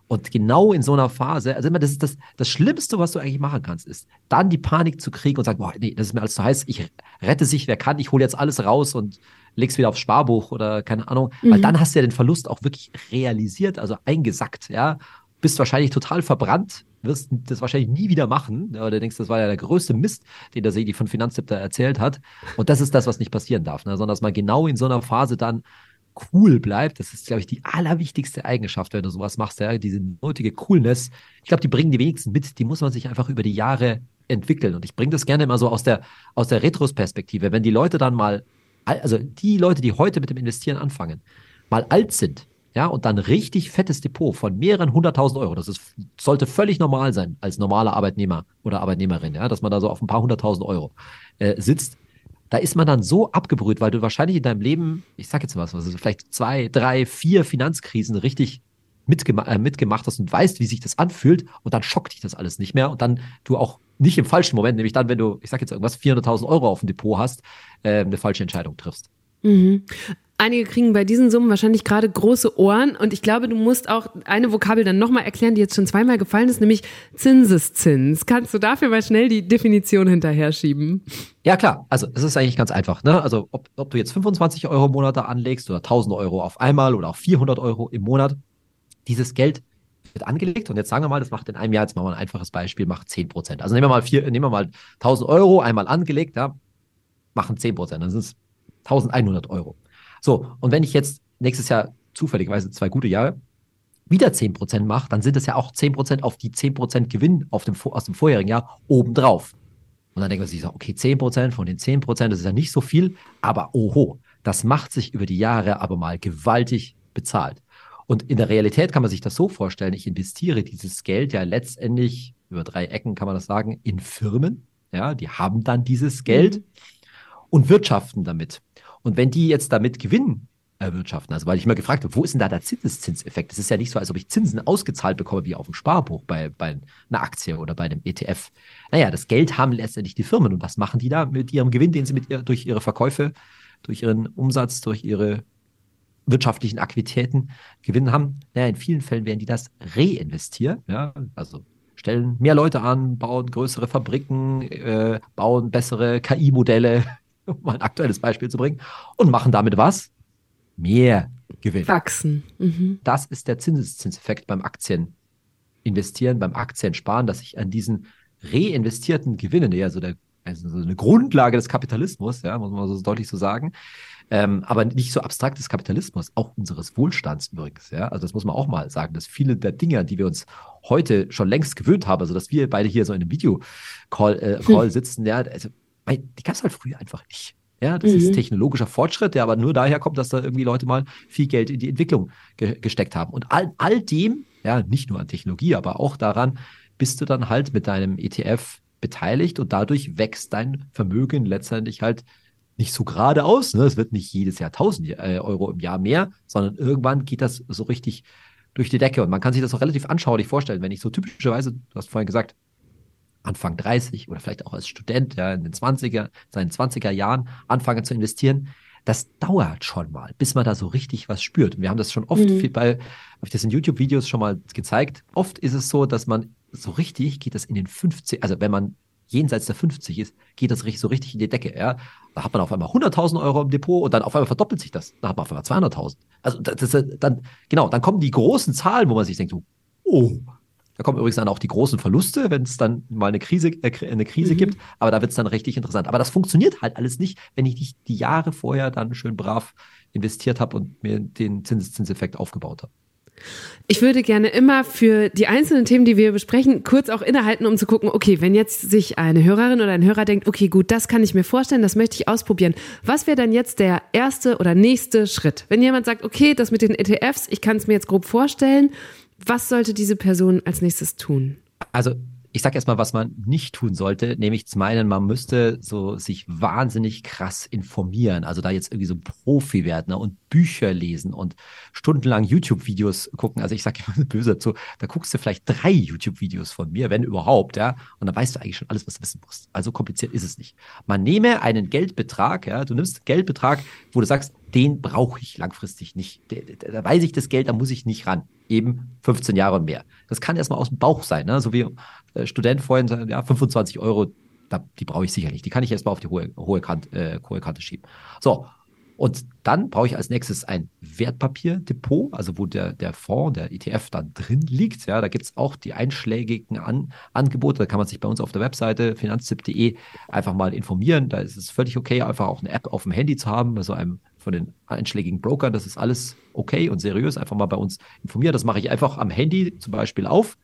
Und genau in so einer Phase, also immer, das ist das, das Schlimmste, was du eigentlich machen kannst, ist, dann die Panik zu kriegen und sagen, boah, nee, das ist mir alles zu heiß, ich rette sich, wer kann, ich hole jetzt alles raus und legst wieder aufs Sparbuch oder keine Ahnung, mhm. weil dann hast du ja den Verlust auch wirklich realisiert, also eingesackt, ja, bist wahrscheinlich total verbrannt, wirst das wahrscheinlich nie wieder machen, oder denkst, das war ja der größte Mist, den der Sedi von Finanztipp da erzählt hat und das ist das, was nicht passieren darf, ne? sondern dass man genau in so einer Phase dann cool bleibt. Das ist, glaube ich, die allerwichtigste Eigenschaft, wenn du sowas machst, ja, diese nötige Coolness. Ich glaube, die bringen die wenigsten mit. Die muss man sich einfach über die Jahre entwickeln. Und ich bringe das gerne immer so aus der, aus der Retrospektive. Wenn die Leute dann mal, also die Leute, die heute mit dem Investieren anfangen, mal alt sind, ja, und dann richtig fettes Depot von mehreren hunderttausend Euro. Das ist, sollte völlig normal sein als normaler Arbeitnehmer oder Arbeitnehmerin, ja, dass man da so auf ein paar hunderttausend Euro äh, sitzt da ist man dann so abgebrüht, weil du wahrscheinlich in deinem Leben, ich sag jetzt was, also vielleicht zwei, drei, vier Finanzkrisen richtig mitgema äh, mitgemacht hast und weißt, wie sich das anfühlt und dann schockt dich das alles nicht mehr und dann du auch nicht im falschen Moment, nämlich dann, wenn du, ich sag jetzt irgendwas, 400.000 Euro auf dem Depot hast, äh, eine falsche Entscheidung triffst. Mhm. Einige kriegen bei diesen Summen wahrscheinlich gerade große Ohren und ich glaube, du musst auch eine Vokabel dann nochmal erklären, die jetzt schon zweimal gefallen ist, nämlich Zinseszins. Kannst du dafür mal schnell die Definition hinterher schieben? Ja, klar. Also es ist eigentlich ganz einfach. Ne? Also ob, ob du jetzt 25 Euro im Monat da anlegst oder 1000 Euro auf einmal oder auch 400 Euro im Monat, dieses Geld wird angelegt und jetzt sagen wir mal, das macht in einem Jahr, jetzt machen wir ein einfaches Beispiel, macht 10 Prozent. Also nehmen wir mal vier, nehmen wir mal 1000 Euro einmal angelegt, ja, machen 10 Prozent. Dann sind es 1100 Euro. So, und wenn ich jetzt nächstes Jahr zufälligerweise zwei gute Jahre wieder 10% mache, dann sind es ja auch 10% auf die 10% Gewinn auf dem, aus dem vorherigen Jahr obendrauf. Und dann denkt man sich so, okay, 10% von den 10%, das ist ja nicht so viel, aber oho, das macht sich über die Jahre aber mal gewaltig bezahlt. Und in der Realität kann man sich das so vorstellen, ich investiere dieses Geld ja letztendlich, über drei Ecken kann man das sagen, in Firmen. Ja, die haben dann dieses Geld mhm. und wirtschaften damit. Und wenn die jetzt damit Gewinn erwirtschaften, also weil ich immer gefragt habe, wo ist denn da der Zinseszinseffekt? Es ist ja nicht so, als ob ich Zinsen ausgezahlt bekomme wie auf dem Sparbuch bei, bei einer Aktie oder bei einem ETF. Naja, das Geld haben letztendlich die Firmen. Und was machen die da mit ihrem Gewinn, den sie mit ihr, durch ihre Verkäufe, durch ihren Umsatz, durch ihre wirtschaftlichen Aktivitäten gewinnen haben. Naja, in vielen Fällen werden die das reinvestieren, ja, also stellen mehr Leute an, bauen größere Fabriken, äh, bauen bessere KI-Modelle, *laughs* um mal ein aktuelles Beispiel zu bringen, und machen damit was? Mehr Gewinn. Wachsen. Mhm. Das ist der Zinseszinseffekt beim Aktien investieren, beim Aktiensparen, dass ich an diesen reinvestierten Gewinnen, ja, so der also so eine Grundlage des Kapitalismus, ja, muss man so deutlich so sagen, ähm, aber nicht so abstraktes Kapitalismus, auch unseres Wohlstands übrigens. Ja? Also das muss man auch mal sagen, dass viele der Dinge, die wir uns heute schon längst gewöhnt haben, also dass wir beide hier so in einem Video-Call äh, Call hm. sitzen, ja, also, die gab es halt früher einfach nicht. Ja, das mhm. ist technologischer Fortschritt, der aber nur daher kommt, dass da irgendwie Leute mal viel Geld in die Entwicklung ge gesteckt haben. Und all, all dem, ja, nicht nur an Technologie, aber auch daran, bist du dann halt mit deinem ETF beteiligt und dadurch wächst dein Vermögen letztendlich halt nicht so geradeaus. Ne? Es wird nicht jedes Jahr 1000 äh, Euro im Jahr mehr, sondern irgendwann geht das so richtig durch die Decke. Und man kann sich das auch relativ anschaulich vorstellen, wenn ich so typischerweise, du hast vorhin gesagt, Anfang 30 oder vielleicht auch als Student, ja, in den 20er, seinen 20er Jahren anfange zu investieren, das dauert schon mal, bis man da so richtig was spürt. Und wir haben das schon oft mhm. bei, habe ich das in YouTube-Videos schon mal gezeigt. Oft ist es so, dass man so richtig geht das in den 50, also wenn man jenseits der 50 ist, geht das so richtig in die Decke. Ja? Da hat man auf einmal 100.000 Euro im Depot und dann auf einmal verdoppelt sich das. Da hat man auf einmal 200.000. Also das, das, dann, genau, dann kommen die großen Zahlen, wo man sich denkt, oh, da kommen übrigens dann auch die großen Verluste, wenn es dann mal eine Krise, äh, eine Krise mhm. gibt. Aber da wird es dann richtig interessant. Aber das funktioniert halt alles nicht, wenn ich nicht die Jahre vorher dann schön brav investiert habe und mir den Zinseszinseffekt aufgebaut habe. Ich würde gerne immer für die einzelnen Themen, die wir besprechen, kurz auch innehalten, um zu gucken, okay, wenn jetzt sich eine Hörerin oder ein Hörer denkt, okay, gut, das kann ich mir vorstellen, das möchte ich ausprobieren. Was wäre dann jetzt der erste oder nächste Schritt? Wenn jemand sagt, okay, das mit den ETFs, ich kann es mir jetzt grob vorstellen, was sollte diese Person als nächstes tun? Also ich sage erstmal, was man nicht tun sollte, nämlich zu meinen, man müsste so sich wahnsinnig krass informieren, also da jetzt irgendwie so Profi werden ne, und Bücher lesen und stundenlang YouTube-Videos gucken. Also ich sage *laughs* immer böse dazu, da guckst du vielleicht drei YouTube-Videos von mir, wenn überhaupt, ja, und dann weißt du eigentlich schon alles, was du wissen musst. Also kompliziert ist es nicht. Man nehme einen Geldbetrag, ja, du nimmst Geldbetrag, wo du sagst, den brauche ich langfristig nicht. Da, weiß ich das Geld, da muss ich nicht ran. Eben 15 Jahre und mehr. Das kann erstmal aus dem Bauch sein, ne? so wie äh, Student vorhin, ja, 25 Euro, da, die brauche ich sicher nicht. Die kann ich erstmal auf die hohe, hohe, Kante, äh, hohe Kante schieben. So, und dann brauche ich als nächstes ein Wertpapierdepot, also wo der, der Fonds, der ETF dann drin liegt. Ja, da gibt es auch die einschlägigen An Angebote. Da kann man sich bei uns auf der Webseite finanztipp.de einfach mal informieren. Da ist es völlig okay, einfach auch eine App auf dem Handy zu haben, also einem von den einschlägigen Brokern. Das ist alles okay und seriös. Einfach mal bei uns informieren. Das mache ich einfach am Handy zum Beispiel auf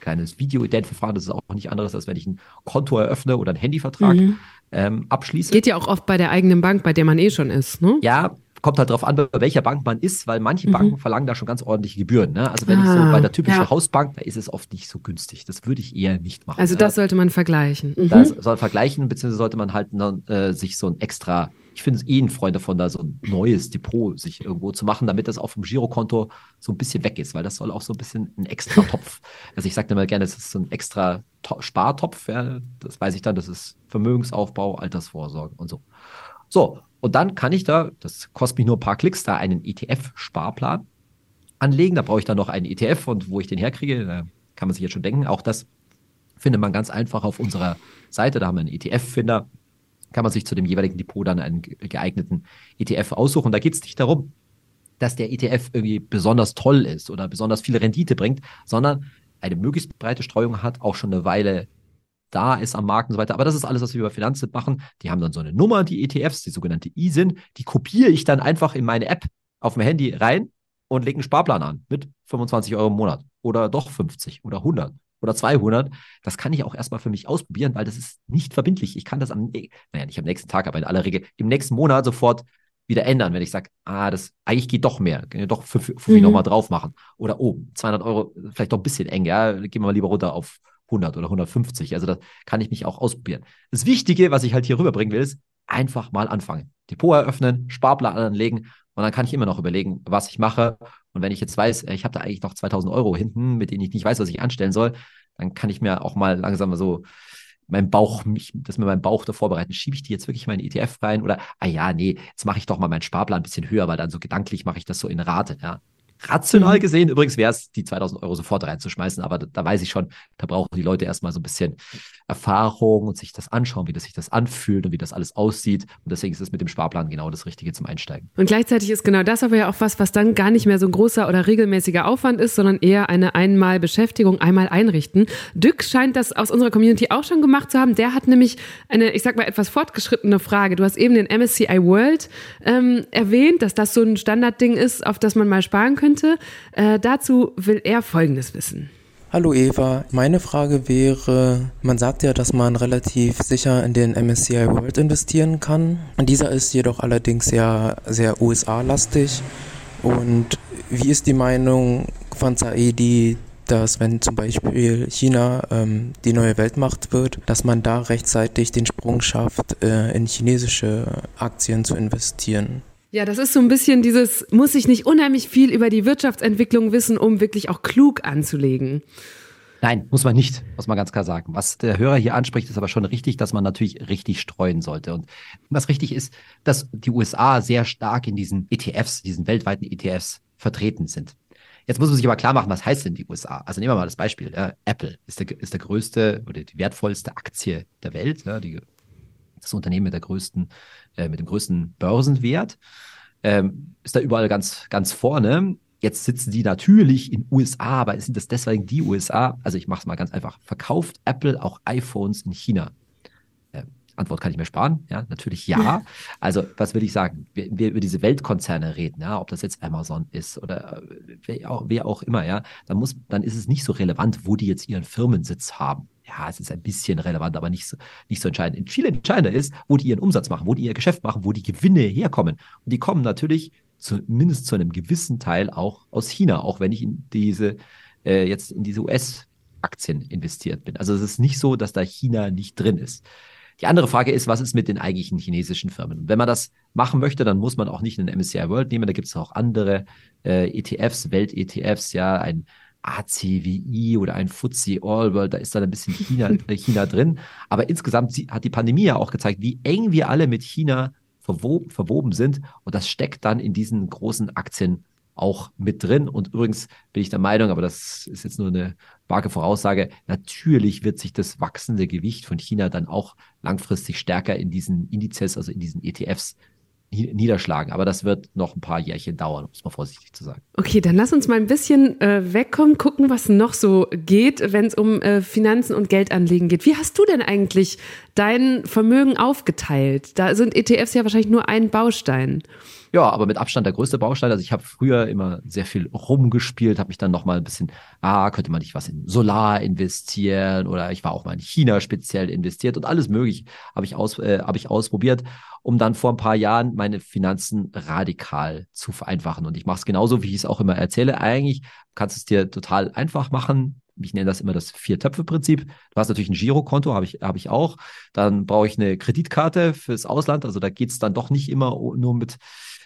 kleines Video-Ident-Verfahren. Das ist auch nicht anderes, als wenn ich ein Konto eröffne oder einen Handyvertrag mhm. ähm, abschließe. Geht ja auch oft bei der eigenen Bank, bei der man eh schon ist, ne? Ja, kommt halt darauf an, bei welcher Bank man ist, weil manche mhm. Banken verlangen da schon ganz ordentliche Gebühren. Ne? Also wenn ah, ich so ah, bei der typischen ja. Hausbank, da ist es oft nicht so günstig. Das würde ich eher nicht machen. Also das sollte man vergleichen. Mhm. Das soll vergleichen, beziehungsweise sollte man halt äh, sich so ein extra ich finde es eh ein Freund davon, da so ein neues Depot sich irgendwo zu machen, damit das auch vom Girokonto so ein bisschen weg ist, weil das soll auch so ein bisschen ein extra *laughs* Topf. Also ich sage immer gerne, es ist so ein extra Spartopf, ja, das weiß ich dann, das ist Vermögensaufbau, Altersvorsorge und so. So, und dann kann ich da, das kostet mich nur ein paar Klicks, da einen ETF-Sparplan anlegen. Da brauche ich dann noch einen ETF und wo ich den herkriege, da kann man sich jetzt schon denken. Auch das findet man ganz einfach auf unserer Seite. Da haben wir einen ETF-Finder kann man sich zu dem jeweiligen Depot dann einen geeigneten ETF aussuchen. Da geht es nicht darum, dass der ETF irgendwie besonders toll ist oder besonders viel Rendite bringt, sondern eine möglichst breite Streuung hat, auch schon eine Weile da ist am Markt und so weiter. Aber das ist alles, was wir über Finanztipp machen. Die haben dann so eine Nummer, die ETFs, die sogenannte ISIN. Die kopiere ich dann einfach in meine App auf dem Handy rein und lege einen Sparplan an mit 25 Euro im Monat oder doch 50 oder 100 oder 200, das kann ich auch erstmal für mich ausprobieren, weil das ist nicht verbindlich. Ich kann das am, naja, nicht am nächsten Tag, aber in aller Regel im nächsten Monat sofort wieder ändern, wenn ich sage, ah, das eigentlich geht doch mehr, kann ich doch für, für mhm. nochmal drauf machen. Oder, oh, 200 Euro, vielleicht doch ein bisschen eng, ja, gehen wir mal lieber runter auf 100 oder 150. Also das kann ich mich auch ausprobieren. Das Wichtige, was ich halt hier rüberbringen will, ist einfach mal anfangen. Depot eröffnen, Sparplan anlegen und dann kann ich immer noch überlegen, was ich mache. Und wenn ich jetzt weiß, ich habe da eigentlich noch 2000 Euro hinten, mit denen ich nicht weiß, was ich anstellen soll, dann kann ich mir auch mal langsam so meinen Bauch, mich, das mit meinem Bauch da vorbereiten. Schiebe ich die jetzt wirklich mal in den ETF rein oder, ah ja, nee, jetzt mache ich doch mal meinen Sparplan ein bisschen höher, weil dann so gedanklich mache ich das so in Rate. Ja. Rational mhm. gesehen, übrigens wäre es, die 2000 Euro sofort reinzuschmeißen, aber da, da, weiß ich schon, da brauchen die Leute erstmal so ein bisschen Erfahrung und sich das anschauen, wie das sich das anfühlt und wie das alles aussieht. Und deswegen ist es mit dem Sparplan genau das Richtige zum Einsteigen. Und gleichzeitig ist genau das aber ja auch was, was dann gar nicht mehr so ein großer oder regelmäßiger Aufwand ist, sondern eher eine einmal Beschäftigung, einmal einrichten. Dück scheint das aus unserer Community auch schon gemacht zu haben. Der hat nämlich eine, ich sag mal, etwas fortgeschrittene Frage. Du hast eben den MSCI World ähm, erwähnt, dass das so ein Standardding ist, auf das man mal sparen könnte könnte. Äh, dazu will er Folgendes wissen. Hallo Eva, meine Frage wäre, man sagt ja, dass man relativ sicher in den MSCI World investieren kann. Dieser ist jedoch allerdings ja sehr USA-lastig. Und wie ist die Meinung von Saedi, dass wenn zum Beispiel China ähm, die neue Weltmacht wird, dass man da rechtzeitig den Sprung schafft, äh, in chinesische Aktien zu investieren? Ja, das ist so ein bisschen dieses, muss ich nicht unheimlich viel über die Wirtschaftsentwicklung wissen, um wirklich auch klug anzulegen. Nein, muss man nicht, muss man ganz klar sagen. Was der Hörer hier anspricht, ist aber schon richtig, dass man natürlich richtig streuen sollte. Und was richtig ist, dass die USA sehr stark in diesen ETFs, diesen weltweiten ETFs vertreten sind. Jetzt muss man sich aber klar machen, was heißt denn die USA? Also nehmen wir mal das Beispiel. Ja, Apple ist der, ist der größte oder die wertvollste Aktie der Welt, ja, die, das Unternehmen mit der größten äh, mit dem größten Börsenwert, ähm, ist da überall ganz, ganz vorne. Jetzt sitzen die natürlich in USA, aber sind das deswegen die USA? Also ich mache es mal ganz einfach. Verkauft Apple auch iPhones in China? Antwort kann ich mir sparen. Ja, natürlich ja. Also was will ich sagen? Wir, wir über diese Weltkonzerne reden, ja, ob das jetzt Amazon ist oder äh, wer auch, wer auch immer, ja, dann muss, dann ist es nicht so relevant, wo die jetzt ihren Firmensitz haben ja, es ist ein bisschen relevant, aber nicht so, nicht so entscheidend. Viel entscheidender ist, wo die ihren Umsatz machen, wo die ihr Geschäft machen, wo die Gewinne herkommen. Und die kommen natürlich zumindest zu einem gewissen Teil auch aus China, auch wenn ich in diese, äh, jetzt in diese US-Aktien investiert bin. Also es ist nicht so, dass da China nicht drin ist. Die andere Frage ist, was ist mit den eigentlichen chinesischen Firmen? Und wenn man das machen möchte, dann muss man auch nicht einen MSCI World nehmen. Da gibt es auch andere äh, ETFs, Welt-ETFs, ja, ein ACWI oder ein FTSE All World, da ist dann ein bisschen China, *laughs* äh, China drin. Aber insgesamt hat die Pandemie ja auch gezeigt, wie eng wir alle mit China verwoben, verwoben sind. Und das steckt dann in diesen großen Aktien auch mit drin. Und übrigens bin ich der Meinung, aber das ist jetzt nur eine vage Voraussage, natürlich wird sich das wachsende Gewicht von China dann auch langfristig stärker in diesen Indizes, also in diesen ETFs niederschlagen. Aber das wird noch ein paar Jährchen dauern, um es mal vorsichtig zu sagen. Okay, dann lass uns mal ein bisschen äh, wegkommen, gucken, was noch so geht, wenn es um äh, Finanzen und Geldanlegen geht. Wie hast du denn eigentlich dein Vermögen aufgeteilt? Da sind ETFs ja wahrscheinlich nur ein Baustein. Ja, aber mit Abstand der größte Baustein. Also ich habe früher immer sehr viel rumgespielt, habe mich dann noch mal ein bisschen, ah, könnte man nicht was in Solar investieren oder ich war auch mal in China speziell investiert und alles mögliche habe ich aus, äh, habe ich ausprobiert, um dann vor ein paar Jahren meine Finanzen radikal zu vereinfachen. Und ich mache es genauso, wie ich es auch immer erzähle. Eigentlich kannst du es dir total einfach machen ich nenne das immer das Vier-Töpfe-Prinzip. Du hast natürlich ein Girokonto, habe ich, hab ich auch. Dann brauche ich eine Kreditkarte fürs Ausland. Also da geht es dann doch nicht immer nur mit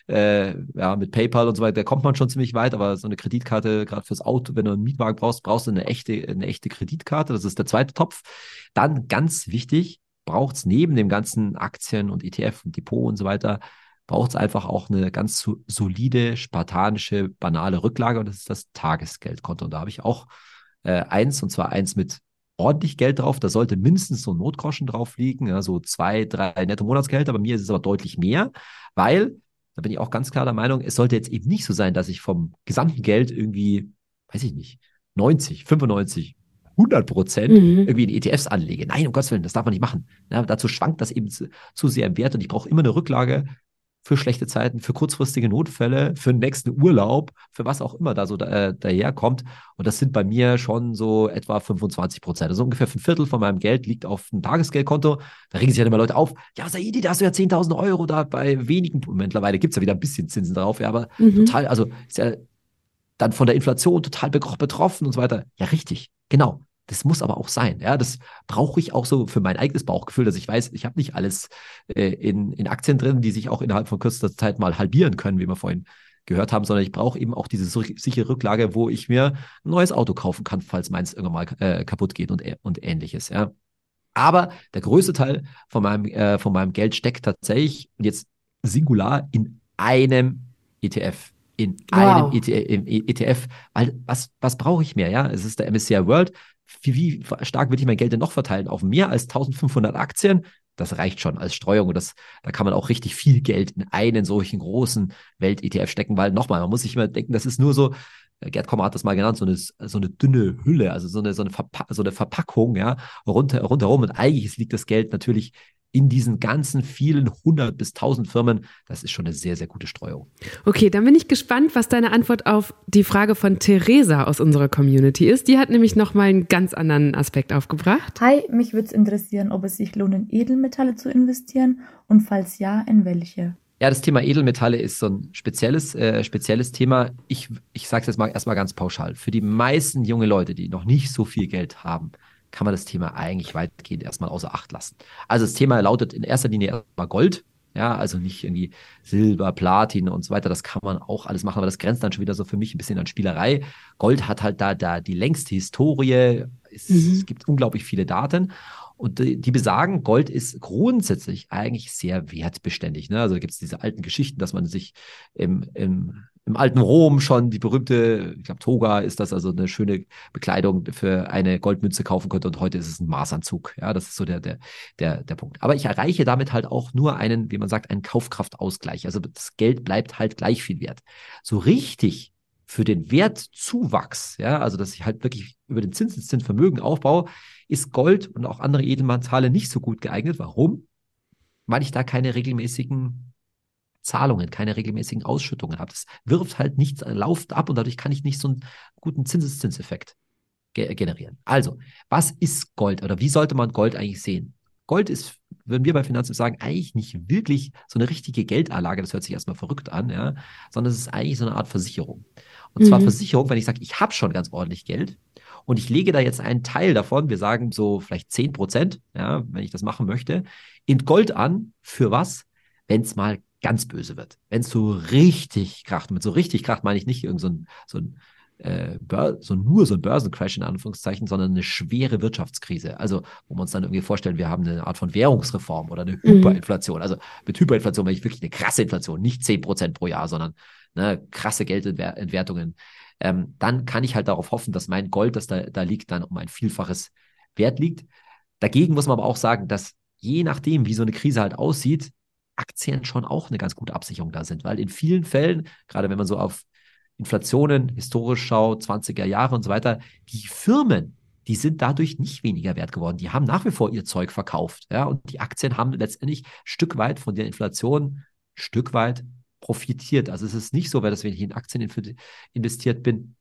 äh, ja, mit PayPal und so weiter, da kommt man schon ziemlich weit, aber so eine Kreditkarte, gerade fürs Auto, wenn du einen Mietwagen brauchst, brauchst du eine echte, eine echte Kreditkarte. Das ist der zweite Topf. Dann ganz wichtig, braucht es neben dem ganzen Aktien und ETF und Depot und so weiter, braucht es einfach auch eine ganz solide, spartanische, banale Rücklage und das ist das Tagesgeldkonto. Und da habe ich auch äh, eins, und zwar eins mit ordentlich Geld drauf. Da sollte mindestens so ein Notgroschen drauf liegen, ja, so zwei, drei netto Monatsgehälter. Bei mir ist es aber deutlich mehr, weil da bin ich auch ganz klar der Meinung, es sollte jetzt eben nicht so sein, dass ich vom gesamten Geld irgendwie, weiß ich nicht, 90, 95, 100 Prozent mhm. irgendwie in ETFs anlege. Nein, um Gottes Willen, das darf man nicht machen. Ja, dazu schwankt das eben zu, zu sehr im Wert und ich brauche immer eine Rücklage für schlechte Zeiten, für kurzfristige Notfälle, für den nächsten Urlaub, für was auch immer da so da, äh, daherkommt. Und das sind bei mir schon so etwa 25 Prozent. Also ungefähr ein Viertel von meinem Geld liegt auf einem Tagesgeldkonto. Da regen sich ja immer Leute auf. Ja, Saidi, da hast du ja 10.000 Euro da bei wenigen. Mittlerweile gibt es ja wieder ein bisschen Zinsen drauf, ja, aber mhm. total, also ist ja dann von der Inflation total betroffen und so weiter. Ja, richtig. Genau. Das muss aber auch sein. Ja, das brauche ich auch so für mein eigenes Bauchgefühl, dass ich weiß, ich habe nicht alles äh, in, in Aktien drin, die sich auch innerhalb von kürzester Zeit mal halbieren können, wie wir vorhin gehört haben, sondern ich brauche eben auch diese sichere Rücklage, wo ich mir ein neues Auto kaufen kann, falls meins irgendwann mal äh, kaputt geht und, und ähnliches. Ja. Aber der größte Teil von meinem, äh, von meinem Geld steckt tatsächlich, jetzt singular, in einem ETF in wow. einem ETF, e weil was, was brauche ich mehr? Ja, es ist der MSCI World wie, wie stark will ich mein Geld denn noch verteilen? Auf mehr als 1500 Aktien? Das reicht schon als Streuung. Und das, da kann man auch richtig viel Geld in einen solchen großen Welt-ETF stecken, weil nochmal, man muss sich immer denken, das ist nur so, äh, Gerd Kommer hat das mal genannt, so eine, so eine dünne Hülle, also so eine, so eine, Verpa so eine Verpackung, ja, runter, rundherum. Und eigentlich liegt das Geld natürlich in diesen ganzen vielen hundert bis tausend Firmen, das ist schon eine sehr, sehr gute Streuung. Okay, dann bin ich gespannt, was deine Antwort auf die Frage von Theresa aus unserer Community ist. Die hat nämlich nochmal einen ganz anderen Aspekt aufgebracht. Hi, mich würde es interessieren, ob es sich lohnt, in Edelmetalle zu investieren und falls ja, in welche. Ja, das Thema Edelmetalle ist so ein spezielles, äh, spezielles Thema. Ich, ich sage es jetzt mal erstmal ganz pauschal. Für die meisten junge Leute, die noch nicht so viel Geld haben, kann man das Thema eigentlich weitgehend erstmal außer Acht lassen. Also das Thema lautet in erster Linie erstmal Gold. Ja, also nicht irgendwie Silber, Platin und so weiter. Das kann man auch alles machen, aber das grenzt dann schon wieder so für mich ein bisschen an Spielerei. Gold hat halt da, da die längste Historie. Es, mhm. es gibt unglaublich viele Daten. Und die, die, besagen, Gold ist grundsätzlich eigentlich sehr wertbeständig. Ne? Also da gibt es diese alten Geschichten, dass man sich im, im im alten Rom schon die berühmte, ich glaube, Toga ist das, also eine schöne Bekleidung für eine Goldmünze kaufen könnte und heute ist es ein Maßanzug. Ja, das ist so der, der, der, der Punkt. Aber ich erreiche damit halt auch nur einen, wie man sagt, einen Kaufkraftausgleich. Also das Geld bleibt halt gleich viel wert. So richtig für den Wertzuwachs, ja, also dass ich halt wirklich über den Zinseszins aufbaue, ist Gold und auch andere Edelmetalle nicht so gut geeignet. Warum? Weil ich da keine regelmäßigen Zahlungen, keine regelmäßigen Ausschüttungen habe. Das wirft halt nichts, lauft ab und dadurch kann ich nicht so einen guten Zinseszinseffekt ge generieren. Also, was ist Gold oder wie sollte man Gold eigentlich sehen? Gold ist, würden wir bei Finanzen sagen, eigentlich nicht wirklich so eine richtige Geldanlage, das hört sich erstmal verrückt an, ja, sondern es ist eigentlich so eine Art Versicherung. Und mhm. zwar Versicherung, wenn ich sage, ich habe schon ganz ordentlich Geld und ich lege da jetzt einen Teil davon, wir sagen so vielleicht 10 Prozent, ja, wenn ich das machen möchte, in Gold an, für was? Wenn es mal ganz böse wird. Wenn es so richtig kracht, mit so richtig kracht meine ich nicht irgend so ein, so ein äh, so nur so ein Börsencrash in Anführungszeichen, sondern eine schwere Wirtschaftskrise. Also, wo wir uns dann irgendwie vorstellen, wir haben eine Art von Währungsreform oder eine mhm. Hyperinflation. Also mit Hyperinflation meine ich wirklich eine krasse Inflation, nicht 10% pro Jahr, sondern ne, krasse Geldentwertungen. Ähm, dann kann ich halt darauf hoffen, dass mein Gold, das da, da liegt, dann um ein Vielfaches Wert liegt. Dagegen muss man aber auch sagen, dass je nachdem, wie so eine Krise halt aussieht, Aktien schon auch eine ganz gute Absicherung da sind, weil in vielen Fällen, gerade wenn man so auf Inflationen historisch schaut, 20er Jahre und so weiter, die Firmen, die sind dadurch nicht weniger wert geworden. Die haben nach wie vor ihr Zeug verkauft. Ja, und die Aktien haben letztendlich Stück weit von der Inflation, Stück weit profitiert. Also es ist nicht so, dass wenn ich in Aktien investiert bin,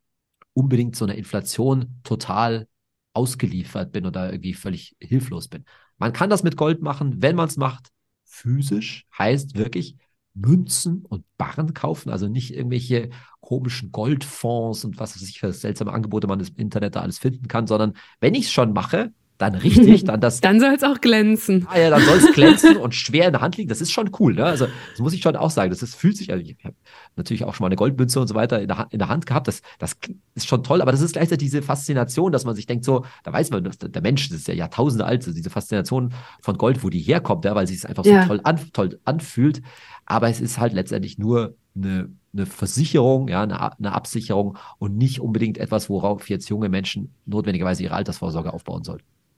unbedingt so einer Inflation total ausgeliefert bin oder irgendwie völlig hilflos bin. Man kann das mit Gold machen, wenn man es macht, physisch heißt wirklich Münzen und Barren kaufen, also nicht irgendwelche komischen Goldfonds und was weiß ich für seltsame Angebote man im Internet da alles finden kann, sondern wenn ich es schon mache, dann richtig, dann das. *laughs* dann soll es auch glänzen. Ah ja, dann soll es glänzen und schwer in der Hand liegen. Das ist schon cool, ne? Also, das muss ich schon auch sagen. Das ist, fühlt sich, also ich habe natürlich auch schon mal eine Goldmünze und so weiter in der, in der Hand gehabt. Das, das ist schon toll, aber das ist gleichzeitig diese Faszination, dass man sich denkt, so, da weiß man, dass der Mensch, das ist ja Jahrtausende alt, so diese Faszination von Gold, wo die herkommt, ja, weil sich es einfach so ja. toll, an, toll anfühlt. Aber es ist halt letztendlich nur eine, eine Versicherung, ja, eine, eine Absicherung und nicht unbedingt etwas, worauf jetzt junge Menschen notwendigerweise ihre Altersvorsorge aufbauen sollten.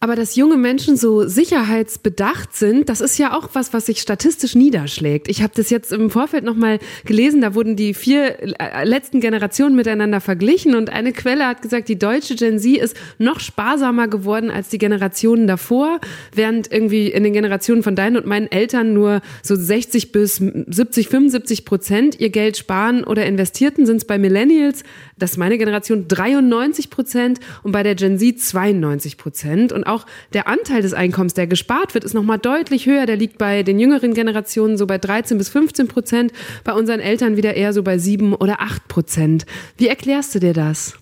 Aber dass junge Menschen so sicherheitsbedacht sind, das ist ja auch was, was sich statistisch niederschlägt. Ich habe das jetzt im Vorfeld nochmal gelesen, da wurden die vier äh, letzten Generationen miteinander verglichen und eine Quelle hat gesagt, die deutsche Gen Z ist noch sparsamer geworden als die Generationen davor, während irgendwie in den Generationen von deinen und meinen Eltern nur so 60 bis 70, 75 Prozent ihr Geld sparen oder investierten, sind es bei Millennials, das ist meine Generation, 93 Prozent und bei der Gen Z 92 Prozent. Und auch der Anteil des Einkommens, der gespart wird, ist nochmal deutlich höher. Der liegt bei den jüngeren Generationen so bei 13 bis 15 Prozent, bei unseren Eltern wieder eher so bei 7 oder 8 Prozent. Wie erklärst du dir das?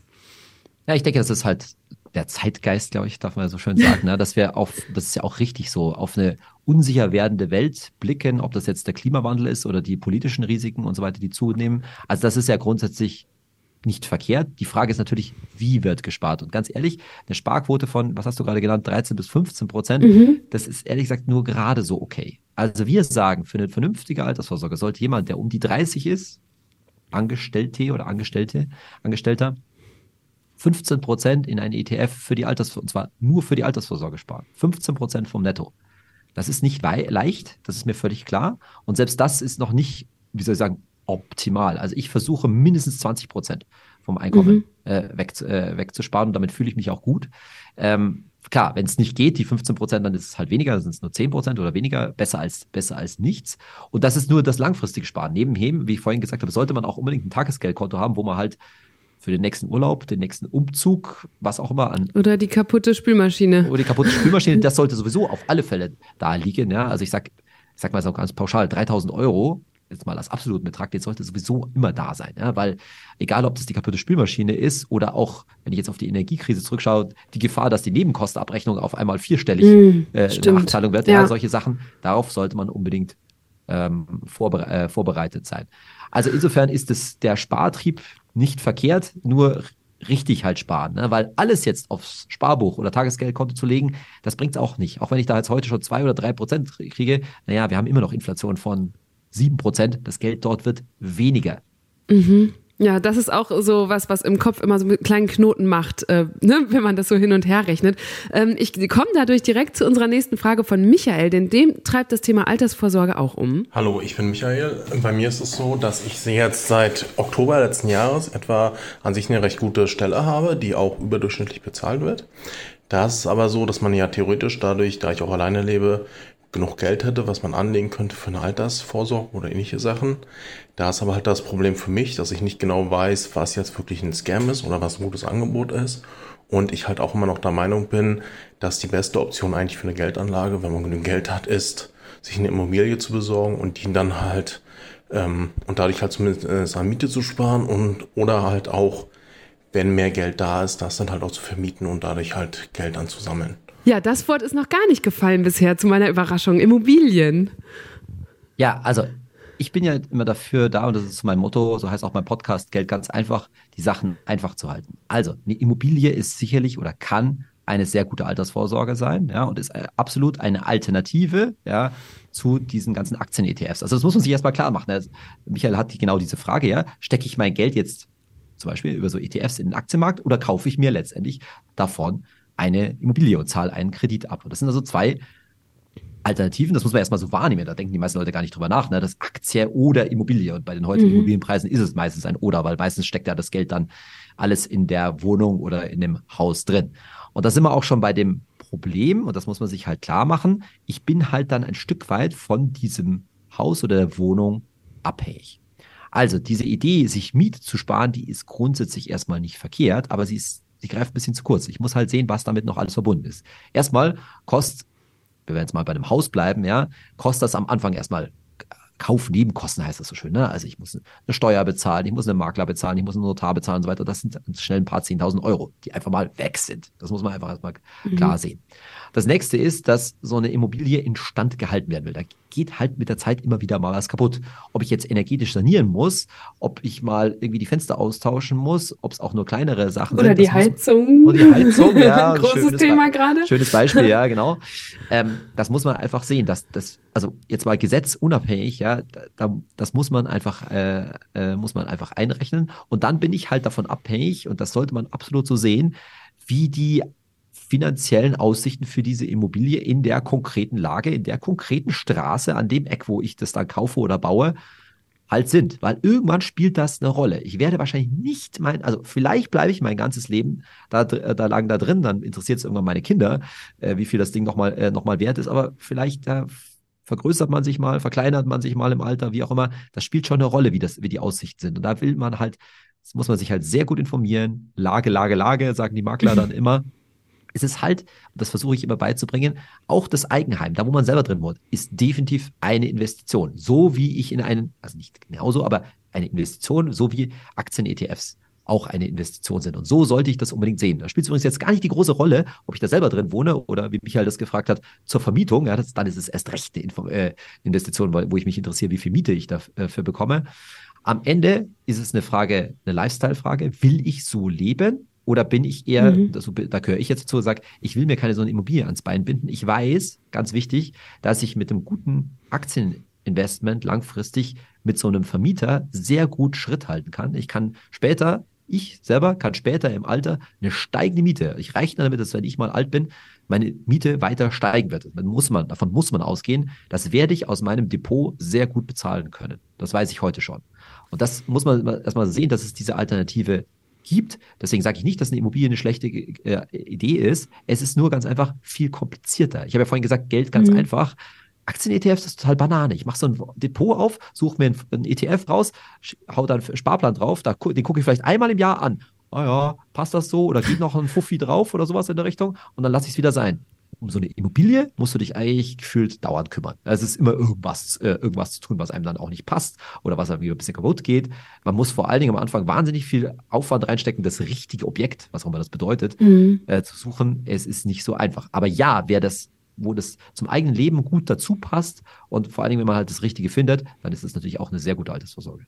Ja, ich denke, das ist halt der Zeitgeist, glaube ich, darf man so schön sagen, ne? dass wir auf, das ist ja auch richtig so, auf eine unsicher werdende Welt blicken, ob das jetzt der Klimawandel ist oder die politischen Risiken und so weiter, die zunehmen. Also das ist ja grundsätzlich nicht verkehrt. Die Frage ist natürlich, wie wird gespart? Und ganz ehrlich, eine Sparquote von, was hast du gerade genannt, 13 bis 15 Prozent, mhm. das ist ehrlich gesagt nur gerade so okay. Also wir sagen, für eine vernünftige Altersvorsorge sollte jemand, der um die 30 ist, Angestellte oder Angestellte, Angestellter, 15 Prozent in ein ETF für die Altersvorsorge, und zwar nur für die Altersvorsorge sparen. 15 Prozent vom Netto. Das ist nicht leicht, das ist mir völlig klar. Und selbst das ist noch nicht, wie soll ich sagen, optimal. Also ich versuche mindestens 20 Prozent vom Einkommen mhm. äh, weg, äh, wegzusparen und damit fühle ich mich auch gut. Ähm, klar, wenn es nicht geht, die 15 Prozent, dann ist es halt weniger, dann sind es nur 10 Prozent oder weniger, besser als, besser als nichts. Und das ist nur das langfristige Sparen. Nebenher, wie ich vorhin gesagt habe, sollte man auch unbedingt ein Tagesgeldkonto haben, wo man halt für den nächsten Urlaub, den nächsten Umzug, was auch immer an. Oder die kaputte Spülmaschine. Oder die kaputte Spülmaschine, *laughs* das sollte sowieso auf alle Fälle da liegen. Ja? Also ich sag, ich sag mal so ganz pauschal, 3000 Euro jetzt mal als absoluten Betrag, der sollte sowieso immer da sein. Ja? Weil egal, ob das die kaputte Spülmaschine ist oder auch, wenn ich jetzt auf die Energiekrise zurückschaue, die Gefahr, dass die Nebenkostenabrechnung auf einmal vierstellig mm, äh, eine Nachzahlung wird, ja. ja. solche Sachen, darauf sollte man unbedingt ähm, vorbere äh, vorbereitet sein. Also insofern ist es der Spartrieb nicht verkehrt, nur richtig halt sparen, ne? weil alles jetzt aufs Sparbuch oder Tagesgeldkonto zu legen, das bringt es auch nicht. Auch wenn ich da jetzt heute schon zwei oder drei Prozent kriege, naja, wir haben immer noch Inflation von 7 Prozent. Das Geld dort wird weniger. Mhm. Ja, das ist auch so was, was im Kopf immer so einen kleinen Knoten macht, äh, ne, wenn man das so hin und her rechnet. Ähm, ich komme dadurch direkt zu unserer nächsten Frage von Michael, denn dem treibt das Thema Altersvorsorge auch um. Hallo, ich bin Michael. Bei mir ist es so, dass ich jetzt seit Oktober letzten Jahres etwa an sich eine recht gute Stelle habe, die auch überdurchschnittlich bezahlt wird. Da ist es aber so, dass man ja theoretisch dadurch, da ich auch alleine lebe, genug Geld hätte, was man anlegen könnte für eine Altersvorsorge oder ähnliche Sachen. Da ist aber halt das Problem für mich, dass ich nicht genau weiß, was jetzt wirklich ein Scam ist oder was ein gutes Angebot ist. Und ich halt auch immer noch der Meinung bin, dass die beste Option eigentlich für eine Geldanlage, wenn man genug Geld hat, ist, sich eine Immobilie zu besorgen und die dann halt ähm, und dadurch halt zumindest äh, seine Miete zu sparen und oder halt auch, wenn mehr Geld da ist, das dann halt auch zu vermieten und dadurch halt Geld anzusammeln. Ja, das Wort ist noch gar nicht gefallen bisher, zu meiner Überraschung. Immobilien. Ja, also ich bin ja immer dafür da, und das ist mein Motto, so heißt auch mein Podcast, Geld ganz einfach, die Sachen einfach zu halten. Also, eine Immobilie ist sicherlich oder kann eine sehr gute Altersvorsorge sein, ja, und ist äh, absolut eine Alternative, ja, zu diesen ganzen Aktien-ETFs. Also, das muss man sich erstmal klar machen. Also, Michael hat genau diese Frage, ja, stecke ich mein Geld jetzt zum Beispiel über so ETFs in den Aktienmarkt oder kaufe ich mir letztendlich davon eine Immobilie und zahle einen Kredit ab. Und das sind also zwei Alternativen, das muss man erstmal so wahrnehmen, da denken die meisten Leute gar nicht drüber nach, ne? das Aktie oder Immobilie. Und bei den heutigen mhm. Immobilienpreisen ist es meistens ein Oder, weil meistens steckt ja das Geld dann alles in der Wohnung oder in dem Haus drin. Und da sind wir auch schon bei dem Problem, und das muss man sich halt klar machen, ich bin halt dann ein Stück weit von diesem Haus oder der Wohnung abhängig. Also diese Idee, sich Miete zu sparen, die ist grundsätzlich erstmal nicht verkehrt, aber sie ist sie greift ein bisschen zu kurz. Ich muss halt sehen, was damit noch alles verbunden ist. Erstmal kostet, wir werden jetzt mal bei einem Haus bleiben, ja, kostet das am Anfang erstmal Kaufnebenkosten heißt das so schön. Ne? Also ich muss eine Steuer bezahlen, ich muss einen Makler bezahlen, ich muss einen Notar bezahlen und so weiter. Das sind schnell ein paar 10.000 Euro, die einfach mal weg sind. Das muss man einfach erstmal mhm. klar sehen. Das nächste ist, dass so eine Immobilie instand gehalten werden will. Da geht halt mit der Zeit immer wieder mal was kaputt. Ob ich jetzt energetisch sanieren muss, ob ich mal irgendwie die Fenster austauschen muss, ob es auch nur kleinere Sachen oder sind. Die Heizung. Muss, oder die Heizung. *laughs* Ja, Großes Thema gerade. Schönes Beispiel, ja, *laughs* genau. Ähm, das muss man einfach sehen, dass das, also jetzt mal gesetzunabhängig, ja, da, das muss man einfach, äh, äh, muss man einfach einrechnen. Und dann bin ich halt davon abhängig, und das sollte man absolut so sehen, wie die finanziellen Aussichten für diese Immobilie in der konkreten Lage, in der konkreten Straße, an dem Eck, wo ich das dann kaufe oder baue, halt sind. Weil irgendwann spielt das eine Rolle. Ich werde wahrscheinlich nicht mein, also vielleicht bleibe ich mein ganzes Leben da, da lang da drin, dann interessiert es irgendwann meine Kinder, äh, wie viel das Ding nochmal äh, noch wert ist, aber vielleicht äh, vergrößert man sich mal, verkleinert man sich mal im Alter, wie auch immer. Das spielt schon eine Rolle, wie, das, wie die Aussichten sind. Und da will man halt, das muss man sich halt sehr gut informieren. Lage, Lage, Lage, sagen die Makler dann *laughs* immer. Es ist halt, das versuche ich immer beizubringen, auch das Eigenheim, da wo man selber drin wohnt, ist definitiv eine Investition. So wie ich in einen, also nicht genauso, aber eine Investition, so wie Aktien-ETFs auch eine Investition sind. Und so sollte ich das unbedingt sehen. Da spielt es übrigens jetzt gar nicht die große Rolle, ob ich da selber drin wohne oder wie Michael das gefragt hat, zur Vermietung. Ja, das, dann ist es erst recht eine äh, Investition, wo ich mich interessiere, wie viel Miete ich dafür äh, bekomme. Am Ende ist es eine Frage, eine Lifestyle-Frage. Will ich so leben? Oder bin ich eher, mhm. das, da gehöre ich jetzt dazu, sage, ich will mir keine so eine Immobilie ans Bein binden. Ich weiß, ganz wichtig, dass ich mit einem guten Aktieninvestment langfristig mit so einem Vermieter sehr gut Schritt halten kann. Ich kann später ich selber kann später im Alter eine steigende Miete, ich rechne damit, dass wenn ich mal alt bin, meine Miete weiter steigen wird. Dann muss man, davon muss man ausgehen. Das werde ich aus meinem Depot sehr gut bezahlen können. Das weiß ich heute schon. Und das muss man erstmal sehen, dass es diese Alternative gibt. Deswegen sage ich nicht, dass eine Immobilie eine schlechte äh, Idee ist. Es ist nur ganz einfach viel komplizierter. Ich habe ja vorhin gesagt, Geld ganz mhm. einfach. Aktien-ETFs ist total Banane. Ich mache so ein Depot auf, suche mir einen, ETF raus, hau dann einen Sparplan drauf, da, den gucke ich vielleicht einmal im Jahr an. Ah ja, passt das so? Oder geht noch ein Fuffi drauf oder sowas in der Richtung? Und dann lasse ich es wieder sein. Um so eine Immobilie musst du dich eigentlich gefühlt dauernd kümmern. Also es ist immer irgendwas, äh, irgendwas zu tun, was einem dann auch nicht passt oder was einem ein bisschen kaputt geht. Man muss vor allen Dingen am Anfang wahnsinnig viel Aufwand reinstecken, das richtige Objekt, was auch immer das bedeutet, mhm. äh, zu suchen. Es ist nicht so einfach. Aber ja, wer das wo das zum eigenen Leben gut dazu passt und vor allen Dingen, wenn man halt das Richtige findet, dann ist es natürlich auch eine sehr gute Altersvorsorge.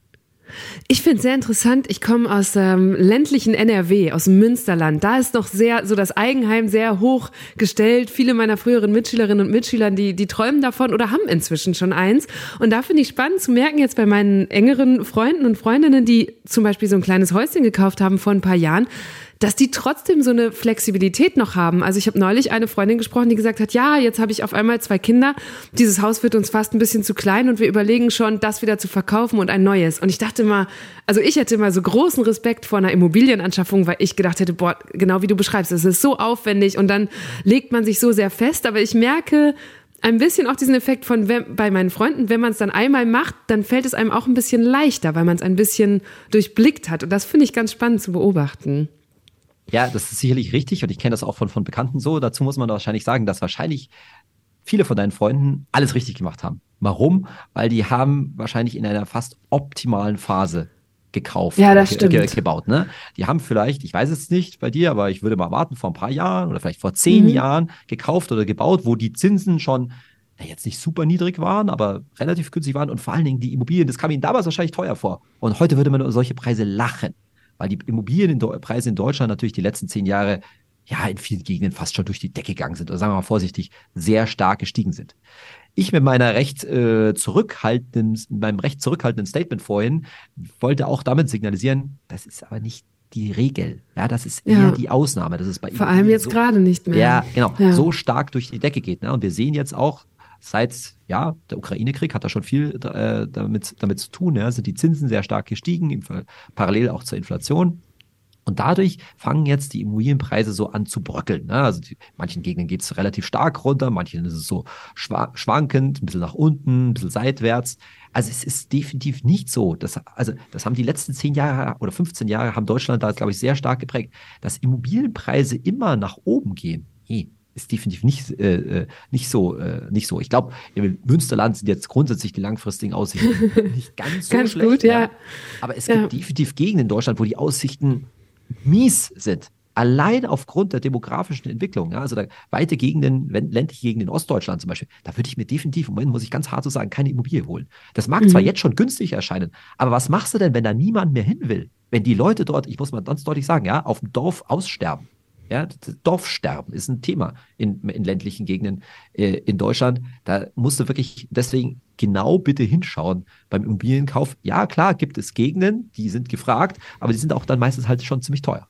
Ich finde es sehr interessant. Ich komme aus ähm, ländlichen NRW, aus Münsterland. Da ist noch sehr so das Eigenheim sehr hoch gestellt. Viele meiner früheren Mitschülerinnen und Mitschüler, die, die träumen davon oder haben inzwischen schon eins. Und da finde ich spannend zu merken, jetzt bei meinen engeren Freunden und Freundinnen, die zum Beispiel so ein kleines Häuschen gekauft haben vor ein paar Jahren, dass die trotzdem so eine Flexibilität noch haben. Also ich habe neulich eine Freundin gesprochen, die gesagt hat, ja, jetzt habe ich auf einmal zwei Kinder, dieses Haus wird uns fast ein bisschen zu klein und wir überlegen schon, das wieder zu verkaufen und ein neues. Und ich dachte mal, also ich hätte mal so großen Respekt vor einer Immobilienanschaffung, weil ich gedacht hätte, boah, genau wie du beschreibst, es ist so aufwendig und dann legt man sich so sehr fest. Aber ich merke, ein bisschen auch diesen Effekt von bei meinen Freunden, wenn man es dann einmal macht, dann fällt es einem auch ein bisschen leichter, weil man es ein bisschen durchblickt hat. Und das finde ich ganz spannend zu beobachten. Ja, das ist sicherlich richtig und ich kenne das auch von, von Bekannten so. Dazu muss man wahrscheinlich sagen, dass wahrscheinlich viele von deinen Freunden alles richtig gemacht haben. Warum? Weil die haben wahrscheinlich in einer fast optimalen Phase gekauft, ja, das stimmt. Ge gebaut. Ne? Die haben vielleicht, ich weiß es nicht bei dir, aber ich würde mal warten, vor ein paar Jahren oder vielleicht vor zehn mhm. Jahren gekauft oder gebaut, wo die Zinsen schon ja, jetzt nicht super niedrig waren, aber relativ günstig waren und vor allen Dingen die Immobilien, das kam ihnen damals wahrscheinlich teuer vor. Und heute würde man über solche Preise lachen weil die Immobilienpreise in Deutschland natürlich die letzten zehn Jahre ja in vielen Gegenden fast schon durch die Decke gegangen sind oder sagen wir mal vorsichtig sehr stark gestiegen sind. Ich mit meiner recht äh, zurückhaltenden, meinem recht zurückhaltenden Statement vorhin wollte auch damit signalisieren, das ist aber nicht die Regel. Ja, das ist eher ja. die Ausnahme. Das ist bei Vor allem jetzt so, gerade nicht mehr. Ja, genau. Ja. So stark durch die Decke geht. Ne? Und wir sehen jetzt auch, seit ja, der Ukraine-Krieg hat da schon viel äh, damit, damit zu tun. Ja, sind die Zinsen sehr stark gestiegen, parallel auch zur Inflation. Und dadurch fangen jetzt die Immobilienpreise so an zu bröckeln. Ne? Also die, manchen Gegenden geht es relativ stark runter, manchen ist es so schwankend, ein bisschen nach unten, ein bisschen seitwärts. Also es ist definitiv nicht so. Dass, also das haben die letzten zehn Jahre oder 15 Jahre haben Deutschland da, glaube ich, sehr stark geprägt, dass Immobilienpreise immer nach oben gehen. Nee, ist definitiv nicht, äh, äh, nicht so. Äh, nicht so. Ich glaube, im Münsterland sind jetzt grundsätzlich die langfristigen Aussichten *laughs* nicht ganz so ganz schlecht. Gut, ja. ja. Aber es ja. gibt definitiv Gegenden in Deutschland, wo die Aussichten mies sind. Allein aufgrund der demografischen Entwicklung, ja, also da weite Gegenden, ländliche Gegenden in Ostdeutschland zum Beispiel, da würde ich mir definitiv, im Moment muss ich ganz hart so sagen, keine Immobilie holen. Das mag mhm. zwar jetzt schon günstig erscheinen, aber was machst du denn, wenn da niemand mehr hin will? Wenn die Leute dort, ich muss mal ganz deutlich sagen, ja, auf dem Dorf aussterben. Ja, Dorfsterben ist ein Thema in, in ländlichen Gegenden äh, in Deutschland. Da musst du wirklich deswegen genau bitte hinschauen beim Immobilienkauf. Ja, klar, gibt es Gegenden, die sind gefragt, aber die sind auch dann meistens halt schon ziemlich teuer.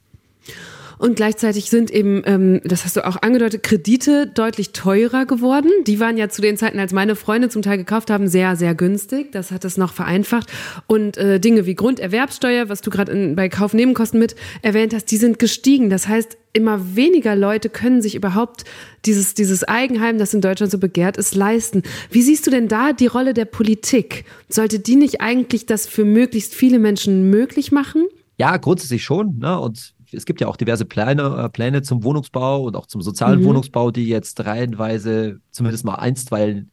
Und gleichzeitig sind eben, ähm, das hast du auch angedeutet, Kredite deutlich teurer geworden. Die waren ja zu den Zeiten, als meine Freunde zum Teil gekauft haben, sehr, sehr günstig. Das hat es noch vereinfacht. Und äh, Dinge wie Grunderwerbsteuer, was du gerade bei Kaufnebenkosten mit erwähnt hast, die sind gestiegen. Das heißt, immer weniger Leute können sich überhaupt dieses, dieses Eigenheim, das in Deutschland so begehrt ist, leisten. Wie siehst du denn da die Rolle der Politik? Sollte die nicht eigentlich das für möglichst viele Menschen möglich machen? Ja, grundsätzlich schon. Ne? Und es gibt ja auch diverse Pläne, äh, Pläne zum Wohnungsbau und auch zum sozialen mhm. Wohnungsbau, die jetzt reihenweise zumindest mal einstweilen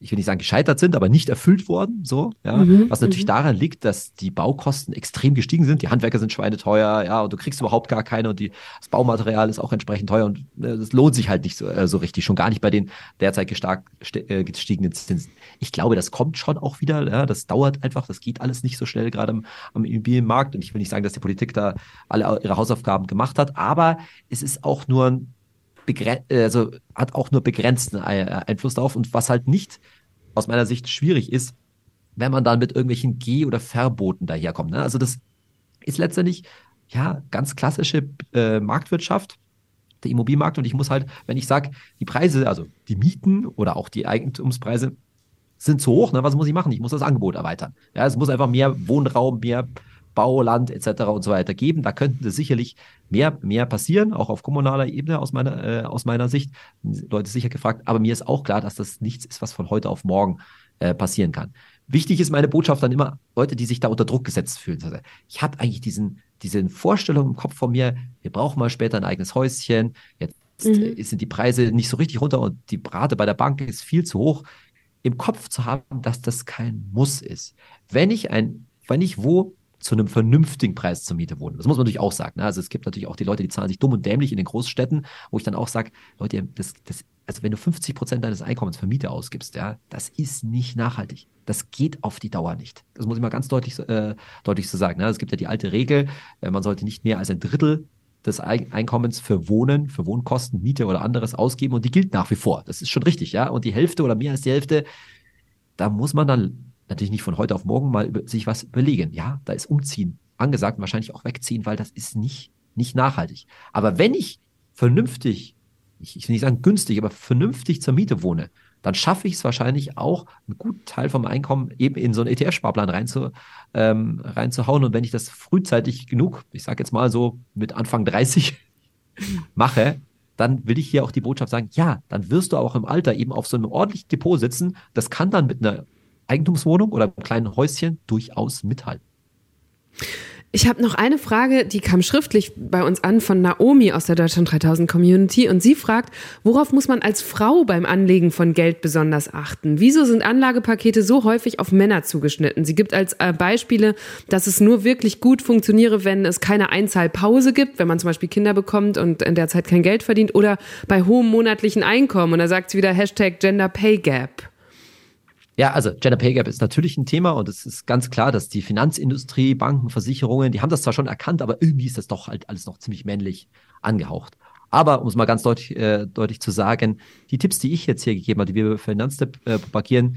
ich will nicht sagen gescheitert sind, aber nicht erfüllt worden, so, ja. Mhm, was natürlich mhm. daran liegt, dass die Baukosten extrem gestiegen sind. Die Handwerker sind schweineteuer, ja, und du kriegst überhaupt gar keine und die, das Baumaterial ist auch entsprechend teuer und äh, das lohnt sich halt nicht so, äh, so richtig, schon gar nicht bei den derzeit gestark, äh, gestiegenen Zinsen. Ich glaube, das kommt schon auch wieder, ja, das dauert einfach, das geht alles nicht so schnell gerade am, am Immobilienmarkt und ich will nicht sagen, dass die Politik da alle ihre Hausaufgaben gemacht hat, aber es ist auch nur ein also hat auch nur begrenzten äh, Einfluss darauf. Und was halt nicht aus meiner Sicht schwierig ist, wenn man dann mit irgendwelchen Geh- oder Verboten daherkommt. Ne? Also das ist letztendlich ja ganz klassische äh, Marktwirtschaft, der Immobilienmarkt. Und ich muss halt, wenn ich sage, die Preise, also die Mieten oder auch die Eigentumspreise sind zu hoch, ne? was muss ich machen? Ich muss das Angebot erweitern. Ja, es muss einfach mehr Wohnraum, mehr Bauland etc. und so weiter geben. Da könnte sicherlich mehr, mehr passieren, auch auf kommunaler Ebene aus meiner, äh, aus meiner Sicht. Leute sicher gefragt, aber mir ist auch klar, dass das nichts ist, was von heute auf morgen äh, passieren kann. Wichtig ist meine Botschaft dann immer, Leute, die sich da unter Druck gesetzt fühlen. Also ich habe eigentlich diesen, diese Vorstellung im Kopf von mir, wir brauchen mal später ein eigenes Häuschen, jetzt mhm. sind die Preise nicht so richtig runter und die Rate bei der Bank ist viel zu hoch. Im Kopf zu haben, dass das kein Muss ist. Wenn ich ein, wenn ich wo zu einem vernünftigen Preis zur Miete wohnen. Das muss man natürlich auch sagen. Ne? Also es gibt natürlich auch die Leute, die zahlen sich dumm und dämlich in den Großstädten, wo ich dann auch sage, Leute, das, das, also wenn du 50 Prozent deines Einkommens für Miete ausgibst, ja, das ist nicht nachhaltig. Das geht auf die Dauer nicht. Das muss ich mal ganz deutlich, äh, deutlich so sagen. Ne? Es gibt ja die alte Regel, äh, man sollte nicht mehr als ein Drittel des Einkommens für Wohnen, für Wohnkosten, Miete oder anderes ausgeben und die gilt nach wie vor. Das ist schon richtig, ja. Und die Hälfte oder mehr als die Hälfte, da muss man dann natürlich nicht von heute auf morgen mal über, sich was überlegen. Ja, da ist Umziehen angesagt und wahrscheinlich auch wegziehen, weil das ist nicht, nicht nachhaltig. Aber wenn ich vernünftig, ich, ich will nicht sagen günstig, aber vernünftig zur Miete wohne, dann schaffe ich es wahrscheinlich auch, einen guten Teil vom Einkommen eben in so einen ETF-Sparplan reinzu, ähm, reinzuhauen. Und wenn ich das frühzeitig genug, ich sage jetzt mal so mit Anfang 30 *laughs* mache, dann will ich hier auch die Botschaft sagen, ja, dann wirst du auch im Alter eben auf so einem ordentlichen Depot sitzen. Das kann dann mit einer Eigentumswohnung oder einem kleinen Häuschen durchaus mithalten. Ich habe noch eine Frage, die kam schriftlich bei uns an von Naomi aus der Deutschland 3000 Community und sie fragt, worauf muss man als Frau beim Anlegen von Geld besonders achten? Wieso sind Anlagepakete so häufig auf Männer zugeschnitten? Sie gibt als äh, Beispiele, dass es nur wirklich gut funktioniere, wenn es keine Einzahlpause gibt, wenn man zum Beispiel Kinder bekommt und in der Zeit kein Geld verdient oder bei hohem monatlichen Einkommen. Und da sagt sie wieder Hashtag Gender Pay Gap. Ja, also Gender Pay Gap ist natürlich ein Thema und es ist ganz klar, dass die Finanzindustrie, Banken, Versicherungen, die haben das zwar schon erkannt, aber irgendwie ist das doch halt alles noch ziemlich männlich angehaucht. Aber um es mal ganz deutlich, äh, deutlich zu sagen, die Tipps, die ich jetzt hier gegeben habe, die wir für Finanztipp äh, propagieren,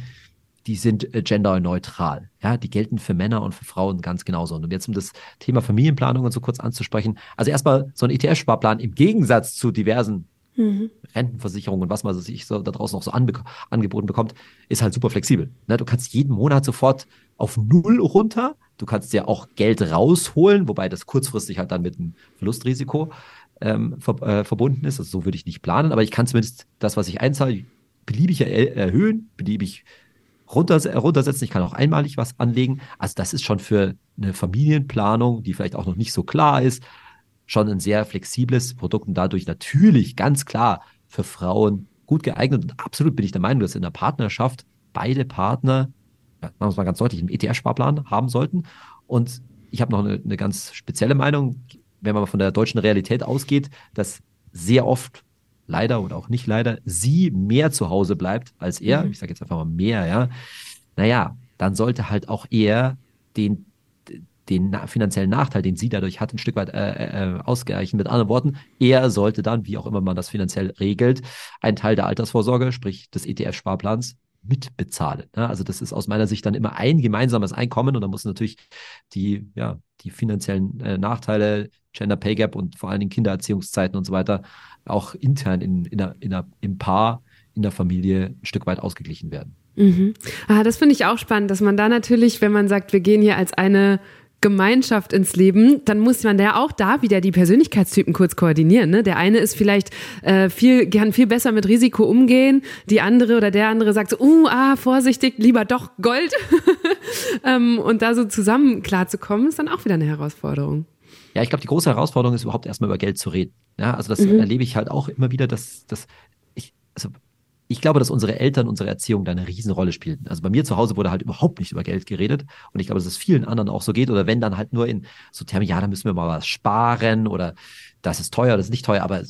die sind äh, genderneutral. Ja, die gelten für Männer und für Frauen ganz genauso. Und jetzt um das Thema Familienplanung und so kurz anzusprechen. Also erstmal so ein ETF-Sparplan im Gegensatz zu diversen Mhm. Rentenversicherung und was man sich so da draußen noch so angeboten bekommt, ist halt super flexibel. Ne? Du kannst jeden Monat sofort auf Null runter. Du kannst dir auch Geld rausholen, wobei das kurzfristig halt dann mit einem Verlustrisiko ähm, ver äh, verbunden ist. Also so würde ich nicht planen, aber ich kann zumindest das, was ich einzahle, beliebig er erhöhen, beliebig runter runtersetzen. Ich kann auch einmalig was anlegen. Also das ist schon für eine Familienplanung, die vielleicht auch noch nicht so klar ist, schon ein sehr flexibles Produkt und dadurch natürlich ganz klar für Frauen gut geeignet. Und absolut bin ich der Meinung, dass in der Partnerschaft beide Partner, machen wir es mal ganz deutlich, einen ETF-Sparplan haben sollten. Und ich habe noch eine, eine ganz spezielle Meinung, wenn man von der deutschen Realität ausgeht, dass sehr oft leider oder auch nicht leider sie mehr zu Hause bleibt als er. Mhm. Ich sage jetzt einfach mal mehr, ja. Naja, dann sollte halt auch er den den finanziellen Nachteil, den sie dadurch hat, ein Stück weit äh, äh, ausgleichen. Mit anderen Worten, er sollte dann, wie auch immer man das finanziell regelt, einen Teil der Altersvorsorge, sprich des ETF-Sparplans, mitbezahlen. Ja, also das ist aus meiner Sicht dann immer ein gemeinsames Einkommen und da muss natürlich die, ja, die finanziellen äh, Nachteile, Gender Pay Gap und vor allen Dingen Kindererziehungszeiten und so weiter auch intern in, in der, in der, im Paar, in der Familie ein Stück weit ausgeglichen werden. Mhm. Ah, das finde ich auch spannend, dass man da natürlich, wenn man sagt, wir gehen hier als eine Gemeinschaft ins Leben, dann muss man ja auch da wieder die Persönlichkeitstypen kurz koordinieren. Ne? Der eine ist vielleicht äh, viel, kann viel besser mit Risiko umgehen, die andere oder der andere sagt so, uh, ah, vorsichtig, lieber doch Gold. *laughs* ähm, und da so zusammen klarzukommen, ist dann auch wieder eine Herausforderung. Ja, ich glaube, die große Herausforderung ist überhaupt erstmal über Geld zu reden. Ja, also das mhm. erlebe ich halt auch immer wieder, dass, dass ich, also ich glaube, dass unsere Eltern, unsere Erziehung da eine Riesenrolle spielten. Also bei mir zu Hause wurde halt überhaupt nicht über Geld geredet. Und ich glaube, dass es vielen anderen auch so geht. Oder wenn dann halt nur in so Termen, ja, da müssen wir mal was sparen oder das ist teuer, das ist nicht teuer. Aber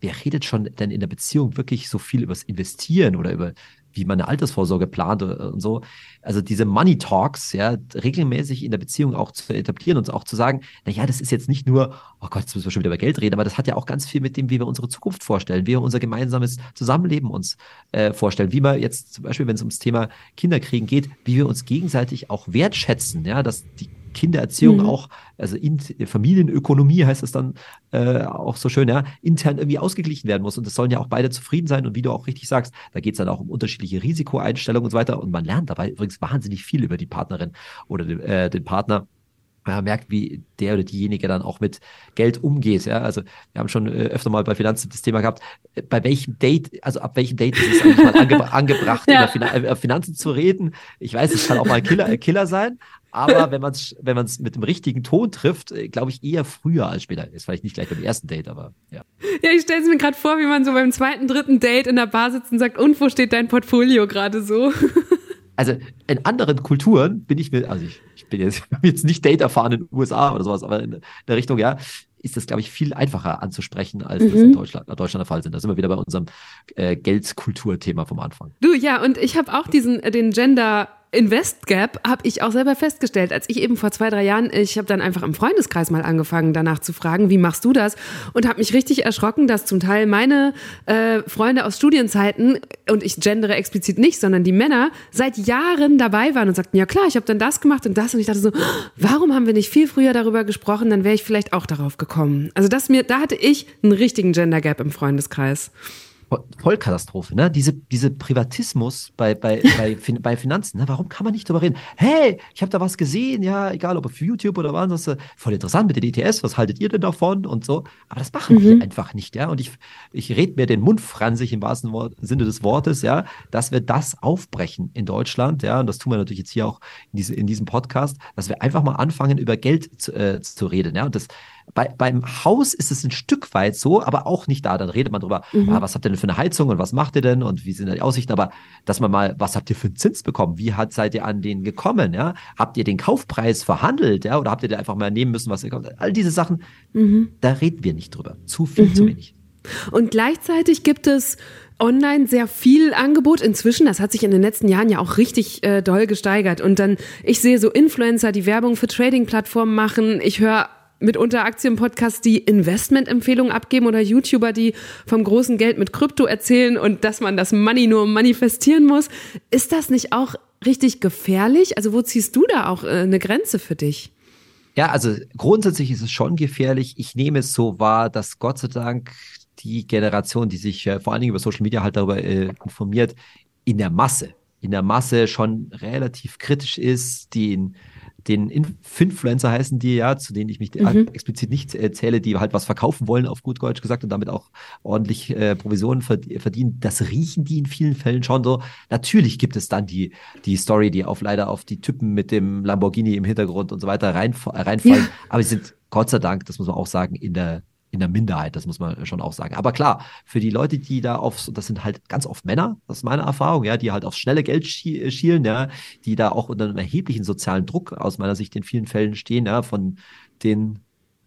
wer redet schon denn in der Beziehung wirklich so viel über das Investieren oder über wie man eine Altersvorsorge plant und so. Also diese Money Talks, ja, regelmäßig in der Beziehung auch zu etablieren und auch zu sagen, na ja, das ist jetzt nicht nur, oh Gott, jetzt müssen wir schon wieder über Geld reden, aber das hat ja auch ganz viel mit dem, wie wir unsere Zukunft vorstellen, wie wir unser gemeinsames Zusammenleben uns äh, vorstellen, wie wir jetzt zum Beispiel, wenn es ums Thema Kinderkriegen geht, wie wir uns gegenseitig auch wertschätzen, ja, dass die Kindererziehung mhm. auch, also in, Familienökonomie heißt es dann äh, auch so schön, ja, intern irgendwie ausgeglichen werden muss. Und es sollen ja auch beide zufrieden sein. Und wie du auch richtig sagst, da geht es dann auch um unterschiedliche Risikoeinstellungen und so weiter. Und man lernt dabei übrigens wahnsinnig viel über die Partnerin oder den, äh, den Partner man merkt, wie der oder diejenige dann auch mit Geld umgeht. Ja, also wir haben schon äh, öfter mal bei Finanzen das Thema gehabt, äh, bei welchem Date, also ab welchem Date ist es eigentlich mal ange *laughs* angebracht, ja. über Finan Finanzen zu reden. Ich weiß, es kann auch mal Killer, Killer sein, aber wenn man es wenn man's mit dem richtigen Ton trifft, äh, glaube ich eher früher als später. Ist vielleicht nicht gleich beim ersten Date, aber ja. Ja, ich stelle es mir gerade vor, wie man so beim zweiten, dritten Date in der Bar sitzt und sagt, und wo steht dein Portfolio gerade so? *laughs* Also in anderen Kulturen bin ich mir, also ich, bin jetzt, *laughs* jetzt nicht Date erfahren in den USA oder sowas, aber in der Richtung, ja, ist das, glaube ich, viel einfacher anzusprechen, als mhm. das in Deutschland, in Deutschland der Fall sind. Da sind wir wieder bei unserem äh, Geldkulturthema vom Anfang. Du, ja, und ich habe auch diesen, äh, den Gender Invest Gap habe ich auch selber festgestellt, als ich eben vor zwei, drei Jahren, ich habe dann einfach im Freundeskreis mal angefangen, danach zu fragen, wie machst du das? Und habe mich richtig erschrocken, dass zum Teil meine äh, Freunde aus Studienzeiten, und ich gendere explizit nicht, sondern die Männer, seit Jahren dabei waren und sagten, ja klar, ich habe dann das gemacht und das. Und ich dachte so, warum haben wir nicht viel früher darüber gesprochen? Dann wäre ich vielleicht auch darauf gekommen. Also das mir, da hatte ich einen richtigen Gender Gap im Freundeskreis. Vollkatastrophe, ne? Diese, diese Privatismus bei, bei, *laughs* bei, fin bei Finanzen, ne? Warum kann man nicht drüber reden? Hey, ich habe da was gesehen, ja, egal ob auf YouTube oder was, voll interessant mit den ETS, was haltet ihr denn davon und so? Aber das machen mhm. wir einfach nicht, ja. Und ich, ich rede mir den Mund fransig im wahrsten Wort, Sinne des Wortes, ja, dass wir das aufbrechen in Deutschland, ja, und das tun wir natürlich jetzt hier auch in, diese, in diesem Podcast, dass wir einfach mal anfangen, über Geld zu, äh, zu reden, ja. Und das, bei, beim Haus ist es ein Stück weit so, aber auch nicht da. Dann redet man drüber, mhm. ah, was habt ihr denn für eine Heizung und was macht ihr denn und wie sind die Aussichten? Aber dass man mal, was habt ihr für einen Zins bekommen? Wie hat, seid ihr an den gekommen? Ja? Habt ihr den Kaufpreis verhandelt? Ja? Oder habt ihr den einfach mal nehmen müssen, was ihr kommt? All diese Sachen, mhm. da reden wir nicht drüber. Zu viel, mhm. zu wenig. Und gleichzeitig gibt es online sehr viel Angebot inzwischen. Das hat sich in den letzten Jahren ja auch richtig äh, doll gesteigert. Und dann, ich sehe so Influencer, die Werbung für Trading-Plattformen machen. Ich höre mitunter Aktienpodcasts, die Investmentempfehlungen abgeben oder YouTuber, die vom großen Geld mit Krypto erzählen und dass man das Money nur manifestieren muss. Ist das nicht auch richtig gefährlich? Also wo ziehst du da auch äh, eine Grenze für dich? Ja, also grundsätzlich ist es schon gefährlich. Ich nehme es so wahr, dass Gott sei Dank die Generation, die sich äh, vor allen Dingen über Social Media halt darüber äh, informiert, in der Masse, in der Masse schon relativ kritisch ist, die in den Influencer heißen die ja, zu denen ich mich mhm. explizit nicht erzähle, die halt was verkaufen wollen, auf gut Deutsch gesagt, und damit auch ordentlich äh, Provisionen verdienen. Das riechen die in vielen Fällen schon so. Natürlich gibt es dann die, die Story, die auf leider auf die Typen mit dem Lamborghini im Hintergrund und so weiter rein, reinfallen. Ja. Aber sie sind Gott sei Dank, das muss man auch sagen, in der in der Minderheit, das muss man schon auch sagen. Aber klar, für die Leute, die da auf, das sind halt ganz oft Männer, das ist meine Erfahrung, ja, die halt aufs schnelle Geld schielen, ja, die da auch unter einem erheblichen sozialen Druck aus meiner Sicht in vielen Fällen stehen, ja, von den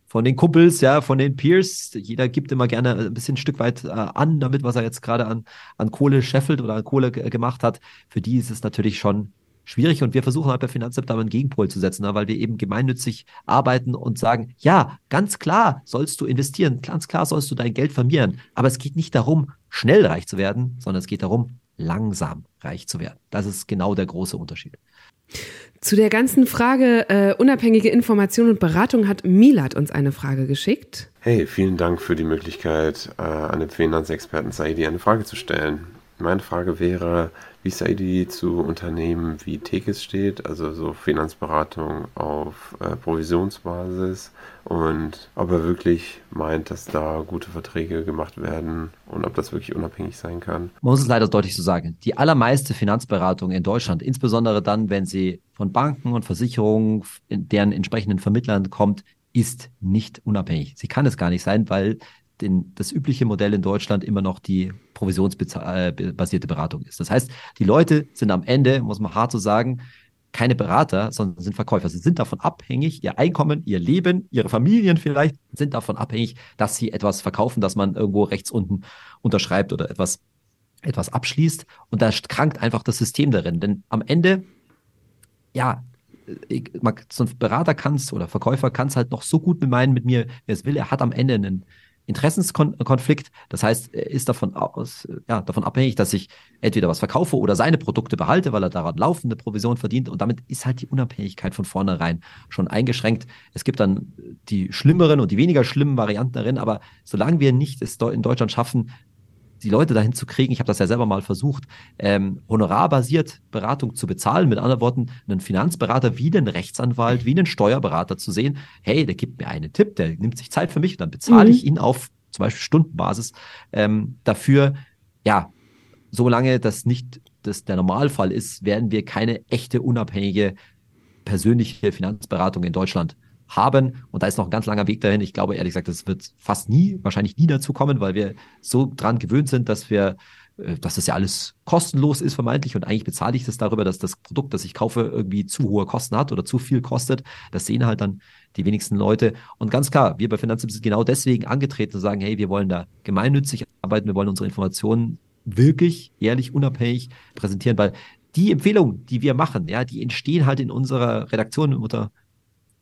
von den Kumpels, ja, von den Peers. Jeder gibt immer gerne ein bisschen ein Stück weit äh, an, damit was er jetzt gerade an, an Kohle scheffelt oder an Kohle gemacht hat. Für die ist es natürlich schon schwierig und wir versuchen halt bei Finanzamt da einen Gegenpol zu setzen, ne, weil wir eben gemeinnützig arbeiten und sagen, ja, ganz klar sollst du investieren, ganz klar sollst du dein Geld vermehren, aber es geht nicht darum, schnell reich zu werden, sondern es geht darum, langsam reich zu werden. Das ist genau der große Unterschied. Zu der ganzen Frage äh, unabhängige Information und Beratung hat Milat uns eine Frage geschickt. Hey, vielen Dank für die Möglichkeit, äh, einem Finanzexperten Saidi eine Frage zu stellen. Meine Frage wäre, wie Saidi zu Unternehmen wie Tekis steht, also so Finanzberatung auf äh, Provisionsbasis und ob er wirklich meint, dass da gute Verträge gemacht werden und ob das wirklich unabhängig sein kann. Man muss es leider deutlich so sagen. Die allermeiste Finanzberatung in Deutschland, insbesondere dann, wenn sie von Banken und Versicherungen, deren entsprechenden Vermittlern kommt, ist nicht unabhängig. Sie kann es gar nicht sein, weil den, das übliche Modell in Deutschland immer noch die provisionsbasierte Beratung ist. Das heißt, die Leute sind am Ende, muss man hart so sagen, keine Berater, sondern sind Verkäufer. Sie sind davon abhängig, ihr Einkommen, ihr Leben, ihre Familien vielleicht sind davon abhängig, dass sie etwas verkaufen, dass man irgendwo rechts unten unterschreibt oder etwas, etwas abschließt. Und da krankt einfach das System darin. Denn am Ende, ja, ich, so ein Berater kann es oder Verkäufer kann es halt noch so gut meinen mit mir, wer es will. Er hat am Ende einen Interessenskonflikt. Das heißt, er ist davon aus, ja, davon abhängig, dass ich entweder was verkaufe oder seine Produkte behalte, weil er daran laufende Provision verdient. Und damit ist halt die Unabhängigkeit von vornherein schon eingeschränkt. Es gibt dann die schlimmeren und die weniger schlimmen Varianten darin. Aber solange wir nicht es in Deutschland schaffen, die Leute dahin zu kriegen, ich habe das ja selber mal versucht, ähm, honorarbasiert Beratung zu bezahlen. Mit anderen Worten, einen Finanzberater wie einen Rechtsanwalt, wie einen Steuerberater zu sehen, hey, der gibt mir einen Tipp, der nimmt sich Zeit für mich, dann bezahle mhm. ich ihn auf zum Beispiel Stundenbasis ähm, dafür. Ja, solange das nicht das der Normalfall ist, werden wir keine echte unabhängige persönliche Finanzberatung in Deutschland haben. Und da ist noch ein ganz langer Weg dahin. Ich glaube ehrlich gesagt, das wird fast nie, wahrscheinlich nie dazu kommen, weil wir so dran gewöhnt sind, dass wir äh, dass das ja alles kostenlos ist vermeintlich und eigentlich bezahle ich das darüber, dass das Produkt, das ich kaufe, irgendwie zu hohe Kosten hat oder zu viel kostet. Das sehen halt dann die wenigsten Leute. Und ganz klar, wir bei Finanztipps sind genau deswegen angetreten und sagen, hey, wir wollen da gemeinnützig arbeiten, wir wollen unsere Informationen wirklich ehrlich, unabhängig präsentieren, weil die Empfehlungen, die wir machen, ja, die entstehen halt in unserer Redaktion unter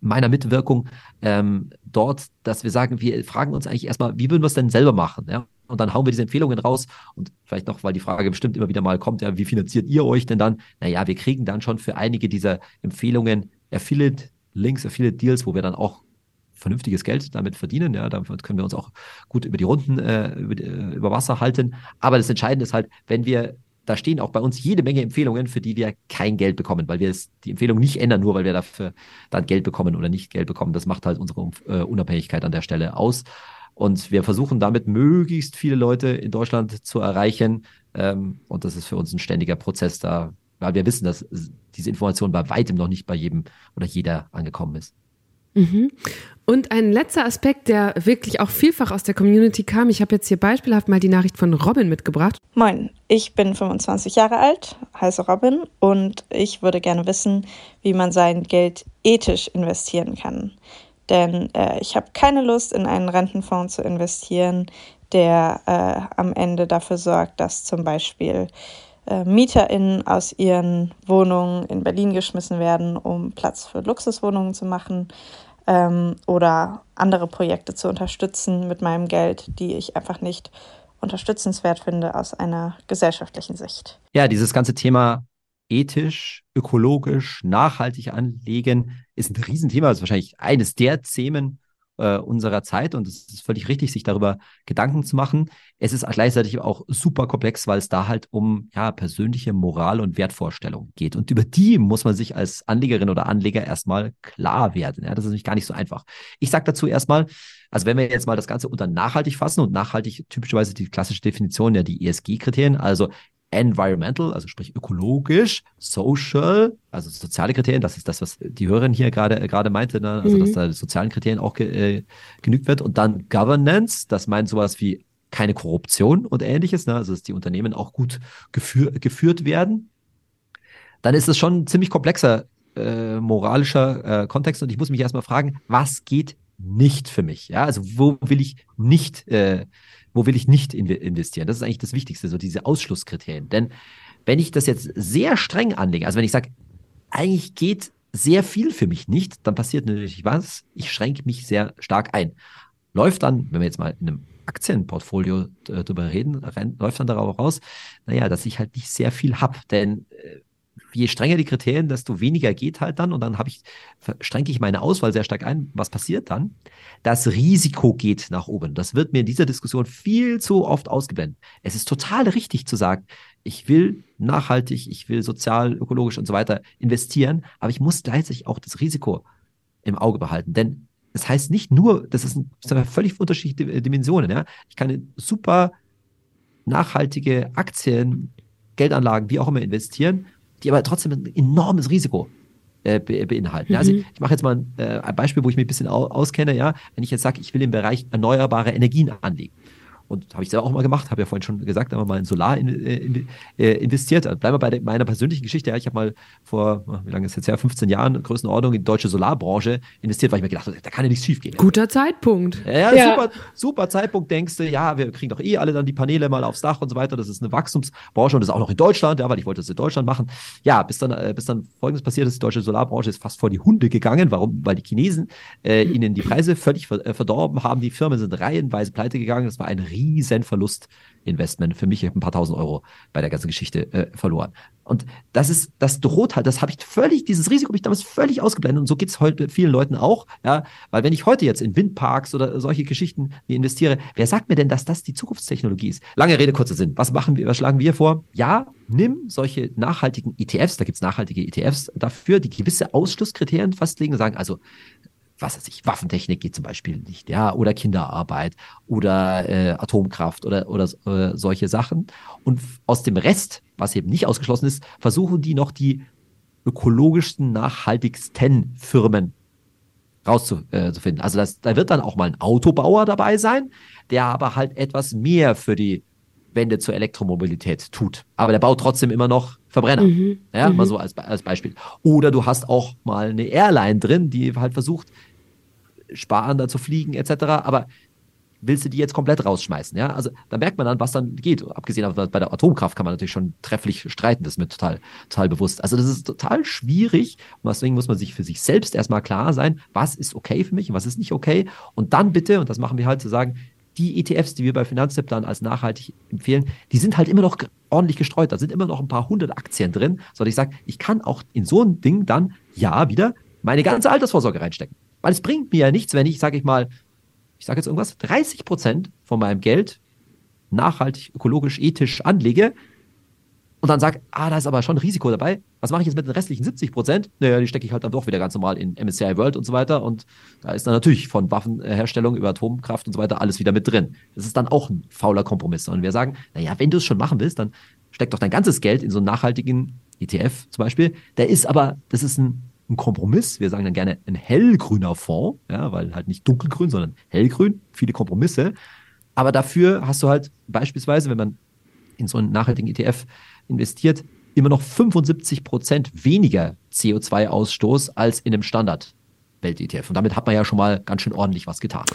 meiner Mitwirkung ähm, dort, dass wir sagen, wir fragen uns eigentlich erstmal, wie würden wir es denn selber machen? Ja? Und dann hauen wir diese Empfehlungen raus. Und vielleicht noch, weil die Frage bestimmt immer wieder mal kommt, ja, wie finanziert ihr euch denn dann? Naja, wir kriegen dann schon für einige dieser Empfehlungen Affiliate-Links, Affiliate-Deals, wo wir dann auch vernünftiges Geld damit verdienen. Ja, damit können wir uns auch gut über die Runden äh, über, äh, über Wasser halten. Aber das Entscheidende ist halt, wenn wir da stehen auch bei uns jede Menge Empfehlungen, für die wir kein Geld bekommen, weil wir es, die Empfehlung nicht ändern, nur weil wir dafür dann Geld bekommen oder nicht Geld bekommen. Das macht halt unsere äh, Unabhängigkeit an der Stelle aus. Und wir versuchen damit möglichst viele Leute in Deutschland zu erreichen. Ähm, und das ist für uns ein ständiger Prozess da, weil wir wissen, dass diese Information bei weitem noch nicht bei jedem oder jeder angekommen ist. Mhm. Und ein letzter Aspekt, der wirklich auch vielfach aus der Community kam. Ich habe jetzt hier beispielhaft mal die Nachricht von Robin mitgebracht. Moin, ich bin 25 Jahre alt, heiße Robin und ich würde gerne wissen, wie man sein Geld ethisch investieren kann. Denn äh, ich habe keine Lust, in einen Rentenfonds zu investieren, der äh, am Ende dafür sorgt, dass zum Beispiel äh, MieterInnen aus ihren Wohnungen in Berlin geschmissen werden, um Platz für Luxuswohnungen zu machen ähm, oder andere Projekte zu unterstützen mit meinem Geld, die ich einfach nicht unterstützenswert finde aus einer gesellschaftlichen Sicht. Ja, dieses ganze Thema ethisch, ökologisch, nachhaltig anlegen ist ein Riesenthema. Ist wahrscheinlich eines der Themen, äh, unserer Zeit und es ist völlig richtig, sich darüber Gedanken zu machen. Es ist gleichzeitig auch super komplex, weil es da halt um ja, persönliche Moral und Wertvorstellungen geht. Und über die muss man sich als Anlegerin oder Anleger erstmal klar werden. Ja, das ist nämlich gar nicht so einfach. Ich sage dazu erstmal, also wenn wir jetzt mal das Ganze unter nachhaltig fassen und nachhaltig typischerweise die klassische Definition ja die ESG-Kriterien, also environmental, also sprich ökologisch, social, also soziale Kriterien, das ist das, was die Hörerin hier gerade gerade meinte, ne? also mhm. dass da sozialen Kriterien auch ge, äh, genügt wird. Und dann Governance, das meint sowas wie keine Korruption und ähnliches, ne? also dass die Unternehmen auch gut geführ, geführt werden. Dann ist es schon ein ziemlich komplexer äh, moralischer äh, Kontext und ich muss mich erstmal fragen, was geht nicht für mich? Ja, also wo will ich nicht äh, wo will ich nicht investieren? Das ist eigentlich das Wichtigste, so diese Ausschlusskriterien. Denn wenn ich das jetzt sehr streng anlege, also wenn ich sage, eigentlich geht sehr viel für mich nicht, dann passiert natürlich was? Ich schränke mich sehr stark ein. Läuft dann, wenn wir jetzt mal in einem Aktienportfolio äh, drüber reden, läuft dann darauf raus, naja, dass ich halt nicht sehr viel hab. Denn äh, je strenger die Kriterien, desto weniger geht halt dann. Und dann habe ich, strenge ich meine Auswahl sehr stark ein. Was passiert dann? Das Risiko geht nach oben. Das wird mir in dieser Diskussion viel zu oft ausgeblendet. Es ist total richtig zu sagen, ich will nachhaltig, ich will sozial, ökologisch und so weiter investieren, aber ich muss gleichzeitig auch das Risiko im Auge behalten. Denn das heißt nicht nur, das das sind völlig unterschiedliche Dimensionen. Ja? Ich kann super nachhaltige Aktien, Geldanlagen, wie auch immer investieren die aber trotzdem ein enormes Risiko äh, beinhalten. Also mhm. Also ich mache jetzt mal ein, äh, ein, Beispiel, wo ich mich ein bisschen auskenne. Ja, wenn ich jetzt sage, ich will im Bereich erneuerbare Energien anlegen, und habe ich selber auch mal gemacht, habe ja vorhin schon gesagt, haben wir mal in Solar in, äh, in, äh, investiert. Also bleiben wir bei de, meiner persönlichen Geschichte. Ja, ich habe mal vor, wie lange ist jetzt her, 15 Jahren, Größenordnung in die deutsche Solarbranche investiert, weil ich mir gedacht habe, da kann ja nichts schief gehen. Guter Zeitpunkt. Ja, ja, Super, super Zeitpunkt, denkst du, ja, wir kriegen doch eh alle dann die Paneele mal aufs Dach und so weiter. Das ist eine Wachstumsbranche und das ist auch noch in Deutschland, ja, weil ich wollte das in Deutschland machen. Ja, bis dann, äh, bis dann folgendes passiert ist, die deutsche Solarbranche ist fast vor die Hunde gegangen. Warum? Weil die Chinesen äh, ihnen die Preise völlig äh, verdorben haben. Die Firmen sind reihenweise pleite gegangen. Das war ein riesen Verlust Verlustinvestment für mich ein paar tausend Euro bei der ganzen Geschichte äh, verloren. Und das ist, das droht halt, das habe ich völlig, dieses Risiko habe ich damals völlig ausgeblendet und so geht es heute vielen Leuten auch, ja, weil wenn ich heute jetzt in Windparks oder solche Geschichten investiere, wer sagt mir denn, dass das die Zukunftstechnologie ist? Lange Rede, kurzer Sinn. Was machen wir, was schlagen wir vor? Ja, nimm solche nachhaltigen ETFs, da gibt es nachhaltige ETFs dafür, die gewisse Ausschlusskriterien festlegen sagen, also was weiß ich, Waffentechnik geht zum Beispiel nicht, ja, oder Kinderarbeit oder äh, Atomkraft oder, oder äh, solche Sachen. Und aus dem Rest, was eben nicht ausgeschlossen ist, versuchen die noch die ökologischsten, nachhaltigsten Firmen rauszufinden. Also das, da wird dann auch mal ein Autobauer dabei sein, der aber halt etwas mehr für die Wende zur Elektromobilität tut. Aber der baut trotzdem immer noch Verbrenner. Mhm. Ja, mhm. mal so als, als Beispiel. Oder du hast auch mal eine Airline drin, die halt versucht, sparender zu fliegen, etc. Aber willst du die jetzt komplett rausschmeißen? Ja, also da merkt man dann, was dann geht. Abgesehen davon, bei der Atomkraft kann man natürlich schon trefflich streiten, das ist mir total, total bewusst. Also das ist total schwierig und deswegen muss man sich für sich selbst erstmal klar sein, was ist okay für mich und was ist nicht okay. Und dann bitte, und das machen wir halt zu sagen, die ETFs, die wir bei Finanztipp dann als nachhaltig empfehlen, die sind halt immer noch ordentlich gestreut. Da sind immer noch ein paar hundert Aktien drin, sodass ich sage, ich kann auch in so ein Ding dann ja wieder meine ganze Altersvorsorge reinstecken. Weil es bringt mir ja nichts, wenn ich, sage ich mal, ich sage jetzt irgendwas, 30 Prozent von meinem Geld nachhaltig, ökologisch, ethisch anlege, und dann sage, ah, da ist aber schon Risiko dabei. Was mache ich jetzt mit den restlichen 70 Prozent? Naja, die stecke ich halt dann doch wieder ganz normal in MSCI World und so weiter. Und da ist dann natürlich von Waffenherstellung über Atomkraft und so weiter alles wieder mit drin. Das ist dann auch ein fauler Kompromiss. Und wir sagen, naja, wenn du es schon machen willst, dann steck doch dein ganzes Geld in so einen nachhaltigen ETF zum Beispiel. Der ist aber, das ist ein, ein Kompromiss. Wir sagen dann gerne ein hellgrüner Fonds, ja, weil halt nicht dunkelgrün, sondern hellgrün. Viele Kompromisse. Aber dafür hast du halt beispielsweise, wenn man in so einen nachhaltigen ETF investiert, immer noch 75 Prozent weniger CO2-Ausstoß als in einem Standard-Welt-ETF. Und damit hat man ja schon mal ganz schön ordentlich was getan.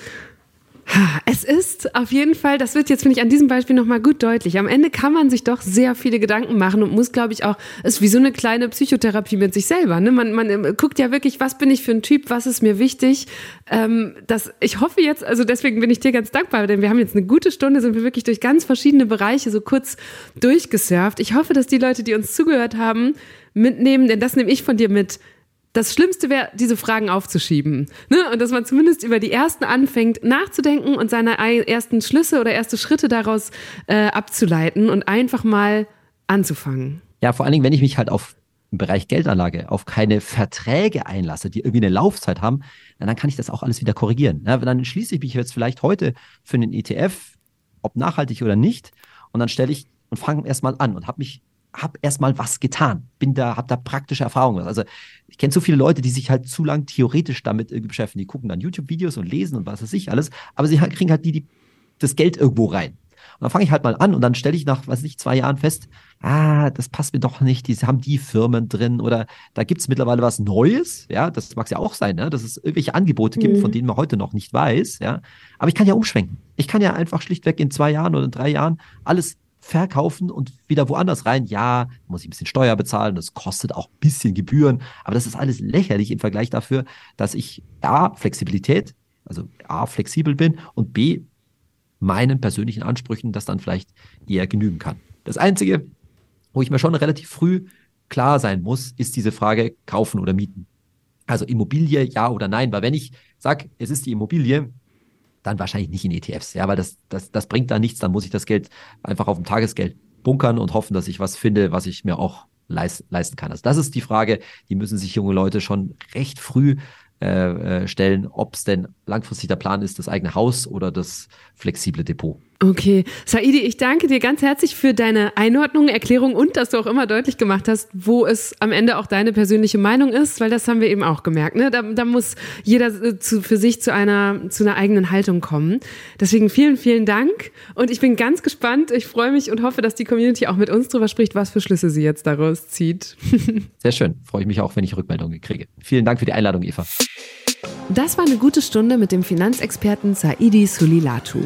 Es ist auf jeden Fall, das wird jetzt, finde ich, an diesem Beispiel nochmal gut deutlich. Am Ende kann man sich doch sehr viele Gedanken machen und muss, glaube ich, auch, ist wie so eine kleine Psychotherapie mit sich selber. Ne? Man, man ähm, guckt ja wirklich, was bin ich für ein Typ, was ist mir wichtig. Ähm, das, ich hoffe jetzt, also deswegen bin ich dir ganz dankbar, denn wir haben jetzt eine gute Stunde, sind wir wirklich durch ganz verschiedene Bereiche so kurz durchgesurft. Ich hoffe, dass die Leute, die uns zugehört haben, mitnehmen, denn das nehme ich von dir mit das Schlimmste wäre, diese Fragen aufzuschieben. Ne? Und dass man zumindest über die ersten anfängt nachzudenken und seine ersten Schlüsse oder erste Schritte daraus äh, abzuleiten und einfach mal anzufangen. Ja, vor allen Dingen, wenn ich mich halt auf im Bereich Geldanlage auf keine Verträge einlasse, die irgendwie eine Laufzeit haben, dann kann ich das auch alles wieder korrigieren. Ja, dann schließe ich mich jetzt vielleicht heute für einen ETF, ob nachhaltig oder nicht, und dann stelle ich und fange erstmal an und habe mich habe erstmal was getan, bin da, habe da praktische Erfahrungen. Also ich kenne so viele Leute, die sich halt zu lang theoretisch damit irgendwie beschäftigen. Die gucken dann YouTube-Videos und lesen und was weiß ich alles, aber sie kriegen halt die, die das Geld irgendwo rein. Und dann fange ich halt mal an und dann stelle ich nach, was weiß ich, zwei Jahren fest, ah, das passt mir doch nicht, die haben die Firmen drin oder da gibt es mittlerweile was Neues, ja, das mag es ja auch sein, ne? dass es irgendwelche Angebote gibt, mhm. von denen man heute noch nicht weiß, ja. Aber ich kann ja umschwenken. Ich kann ja einfach schlichtweg in zwei Jahren oder in drei Jahren alles verkaufen und wieder woanders rein. Ja, muss ich ein bisschen Steuer bezahlen, das kostet auch ein bisschen Gebühren, aber das ist alles lächerlich im Vergleich dafür, dass ich A, Flexibilität, also A, flexibel bin und B, meinen persönlichen Ansprüchen das dann vielleicht eher genügen kann. Das Einzige, wo ich mir schon relativ früh klar sein muss, ist diese Frage kaufen oder mieten. Also Immobilie, ja oder nein. Weil wenn ich sage, es ist die Immobilie, dann wahrscheinlich nicht in ETFs, ja, weil das, das, das bringt da nichts. Dann muss ich das Geld einfach auf dem Tagesgeld bunkern und hoffen, dass ich was finde, was ich mir auch leist, leisten kann. Also das ist die Frage, die müssen sich junge Leute schon recht früh äh, äh stellen, ob es denn langfristig der Plan ist, das eigene Haus oder das flexible Depot. Okay. Saidi, ich danke dir ganz herzlich für deine Einordnung, Erklärung und dass du auch immer deutlich gemacht hast, wo es am Ende auch deine persönliche Meinung ist, weil das haben wir eben auch gemerkt. Ne? Da, da muss jeder äh, zu, für sich zu einer, zu einer eigenen Haltung kommen. Deswegen vielen, vielen Dank. Und ich bin ganz gespannt. Ich freue mich und hoffe, dass die Community auch mit uns drüber spricht, was für Schlüsse sie jetzt daraus zieht. *laughs* Sehr schön. Freue ich mich auch, wenn ich Rückmeldungen kriege. Vielen Dank für die Einladung, Eva. Das war eine gute Stunde mit dem Finanzexperten Saidi Sulilatu.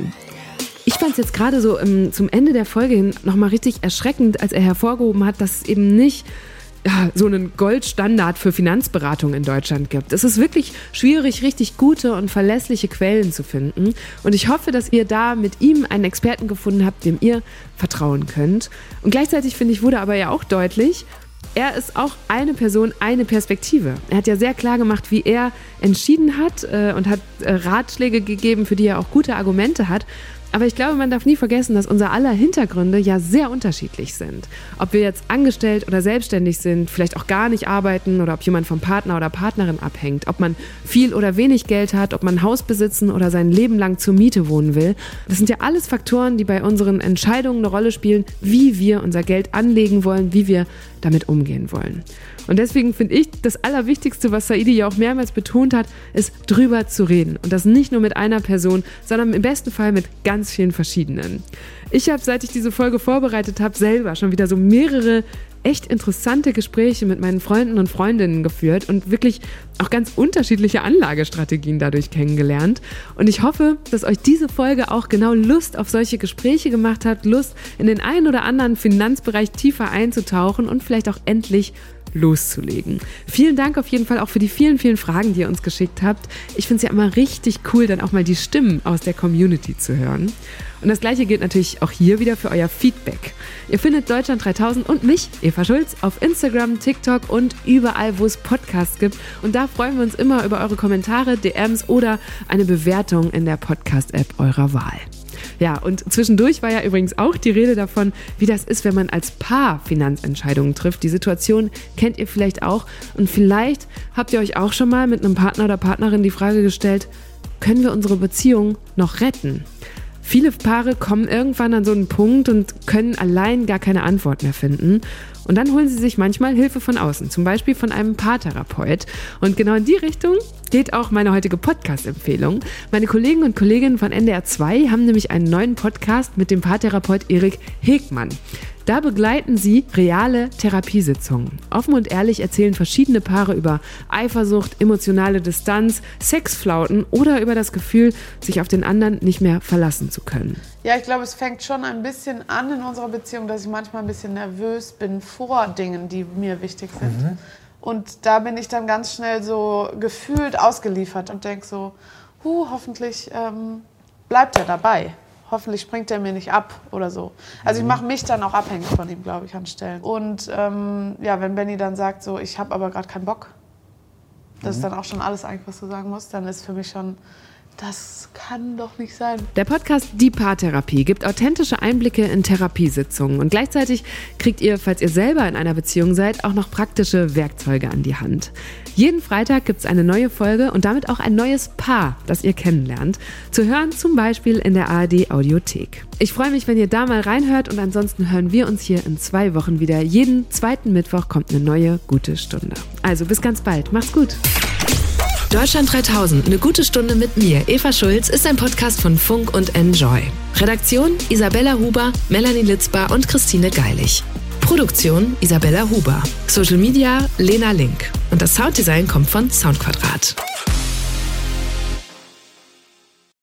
Ich fand es jetzt gerade so im, zum Ende der Folge hin nochmal richtig erschreckend, als er hervorgehoben hat, dass es eben nicht ja, so einen Goldstandard für Finanzberatung in Deutschland gibt. Es ist wirklich schwierig, richtig gute und verlässliche Quellen zu finden. Und ich hoffe, dass ihr da mit ihm einen Experten gefunden habt, dem ihr vertrauen könnt. Und gleichzeitig finde ich, wurde aber ja auch deutlich, er ist auch eine Person, eine Perspektive. Er hat ja sehr klar gemacht, wie er entschieden hat äh, und hat äh, Ratschläge gegeben, für die er auch gute Argumente hat. Aber ich glaube, man darf nie vergessen, dass unser aller Hintergründe ja sehr unterschiedlich sind. Ob wir jetzt angestellt oder selbstständig sind, vielleicht auch gar nicht arbeiten oder ob jemand vom Partner oder Partnerin abhängt, ob man viel oder wenig Geld hat, ob man ein Haus besitzen oder sein Leben lang zur Miete wohnen will. Das sind ja alles Faktoren, die bei unseren Entscheidungen eine Rolle spielen, wie wir unser Geld anlegen wollen, wie wir damit umgehen wollen. Und deswegen finde ich, das Allerwichtigste, was Saidi ja auch mehrmals betont hat, ist drüber zu reden. Und das nicht nur mit einer Person, sondern im besten Fall mit ganz vielen verschiedenen. Ich habe, seit ich diese Folge vorbereitet habe, selber schon wieder so mehrere echt interessante Gespräche mit meinen Freunden und Freundinnen geführt und wirklich auch ganz unterschiedliche Anlagestrategien dadurch kennengelernt. Und ich hoffe, dass euch diese Folge auch genau Lust auf solche Gespräche gemacht hat, Lust in den einen oder anderen Finanzbereich tiefer einzutauchen und vielleicht auch endlich loszulegen. Vielen Dank auf jeden Fall auch für die vielen, vielen Fragen, die ihr uns geschickt habt. Ich finde es ja immer richtig cool, dann auch mal die Stimmen aus der Community zu hören. Und das gleiche gilt natürlich auch hier wieder für euer Feedback. Ihr findet Deutschland 3000 und mich, Eva Schulz, auf Instagram, TikTok und überall, wo es Podcasts gibt. Und da freuen wir uns immer über eure Kommentare, DMs oder eine Bewertung in der Podcast-App eurer Wahl. Ja, und zwischendurch war ja übrigens auch die Rede davon, wie das ist, wenn man als Paar Finanzentscheidungen trifft. Die Situation kennt ihr vielleicht auch. Und vielleicht habt ihr euch auch schon mal mit einem Partner oder Partnerin die Frage gestellt, können wir unsere Beziehung noch retten? Viele Paare kommen irgendwann an so einen Punkt und können allein gar keine Antwort mehr finden. Und dann holen sie sich manchmal Hilfe von außen, zum Beispiel von einem Paartherapeut. Und genau in die Richtung geht auch meine heutige Podcast-Empfehlung. Meine Kollegen und Kolleginnen von NDR 2 haben nämlich einen neuen Podcast mit dem Paartherapeut Erik Hegmann. Da begleiten sie reale Therapiesitzungen. Offen und ehrlich erzählen verschiedene Paare über Eifersucht, emotionale Distanz, Sexflauten oder über das Gefühl, sich auf den anderen nicht mehr verlassen zu können. Ja, ich glaube, es fängt schon ein bisschen an in unserer Beziehung, dass ich manchmal ein bisschen nervös bin vor Dingen, die mir wichtig sind. Mhm. Und da bin ich dann ganz schnell so gefühlt ausgeliefert und denke so, huh, hoffentlich ähm, bleibt er dabei hoffentlich springt er mir nicht ab oder so. Also ich mhm. mache mich dann auch abhängig von ihm, glaube ich, an Stellen. Und ähm, ja, wenn Benny dann sagt, so, ich habe aber gerade keinen Bock, das ist mhm. dann auch schon alles eigentlich, was du sagen musst, dann ist für mich schon das kann doch nicht sein. Der Podcast Die Paartherapie gibt authentische Einblicke in Therapiesitzungen und gleichzeitig kriegt ihr, falls ihr selber in einer Beziehung seid, auch noch praktische Werkzeuge an die Hand. Jeden Freitag gibt es eine neue Folge und damit auch ein neues Paar, das ihr kennenlernt. Zu hören zum Beispiel in der ARD Audiothek. Ich freue mich, wenn ihr da mal reinhört und ansonsten hören wir uns hier in zwei Wochen wieder. Jeden zweiten Mittwoch kommt eine neue gute Stunde. Also bis ganz bald. Macht's gut. Deutschland 3000, eine gute Stunde mit mir, Eva Schulz, ist ein Podcast von Funk und Enjoy. Redaktion Isabella Huber, Melanie Litzbar und Christine Geilig. Produktion Isabella Huber. Social Media Lena Link. Und das Sounddesign kommt von Soundquadrat.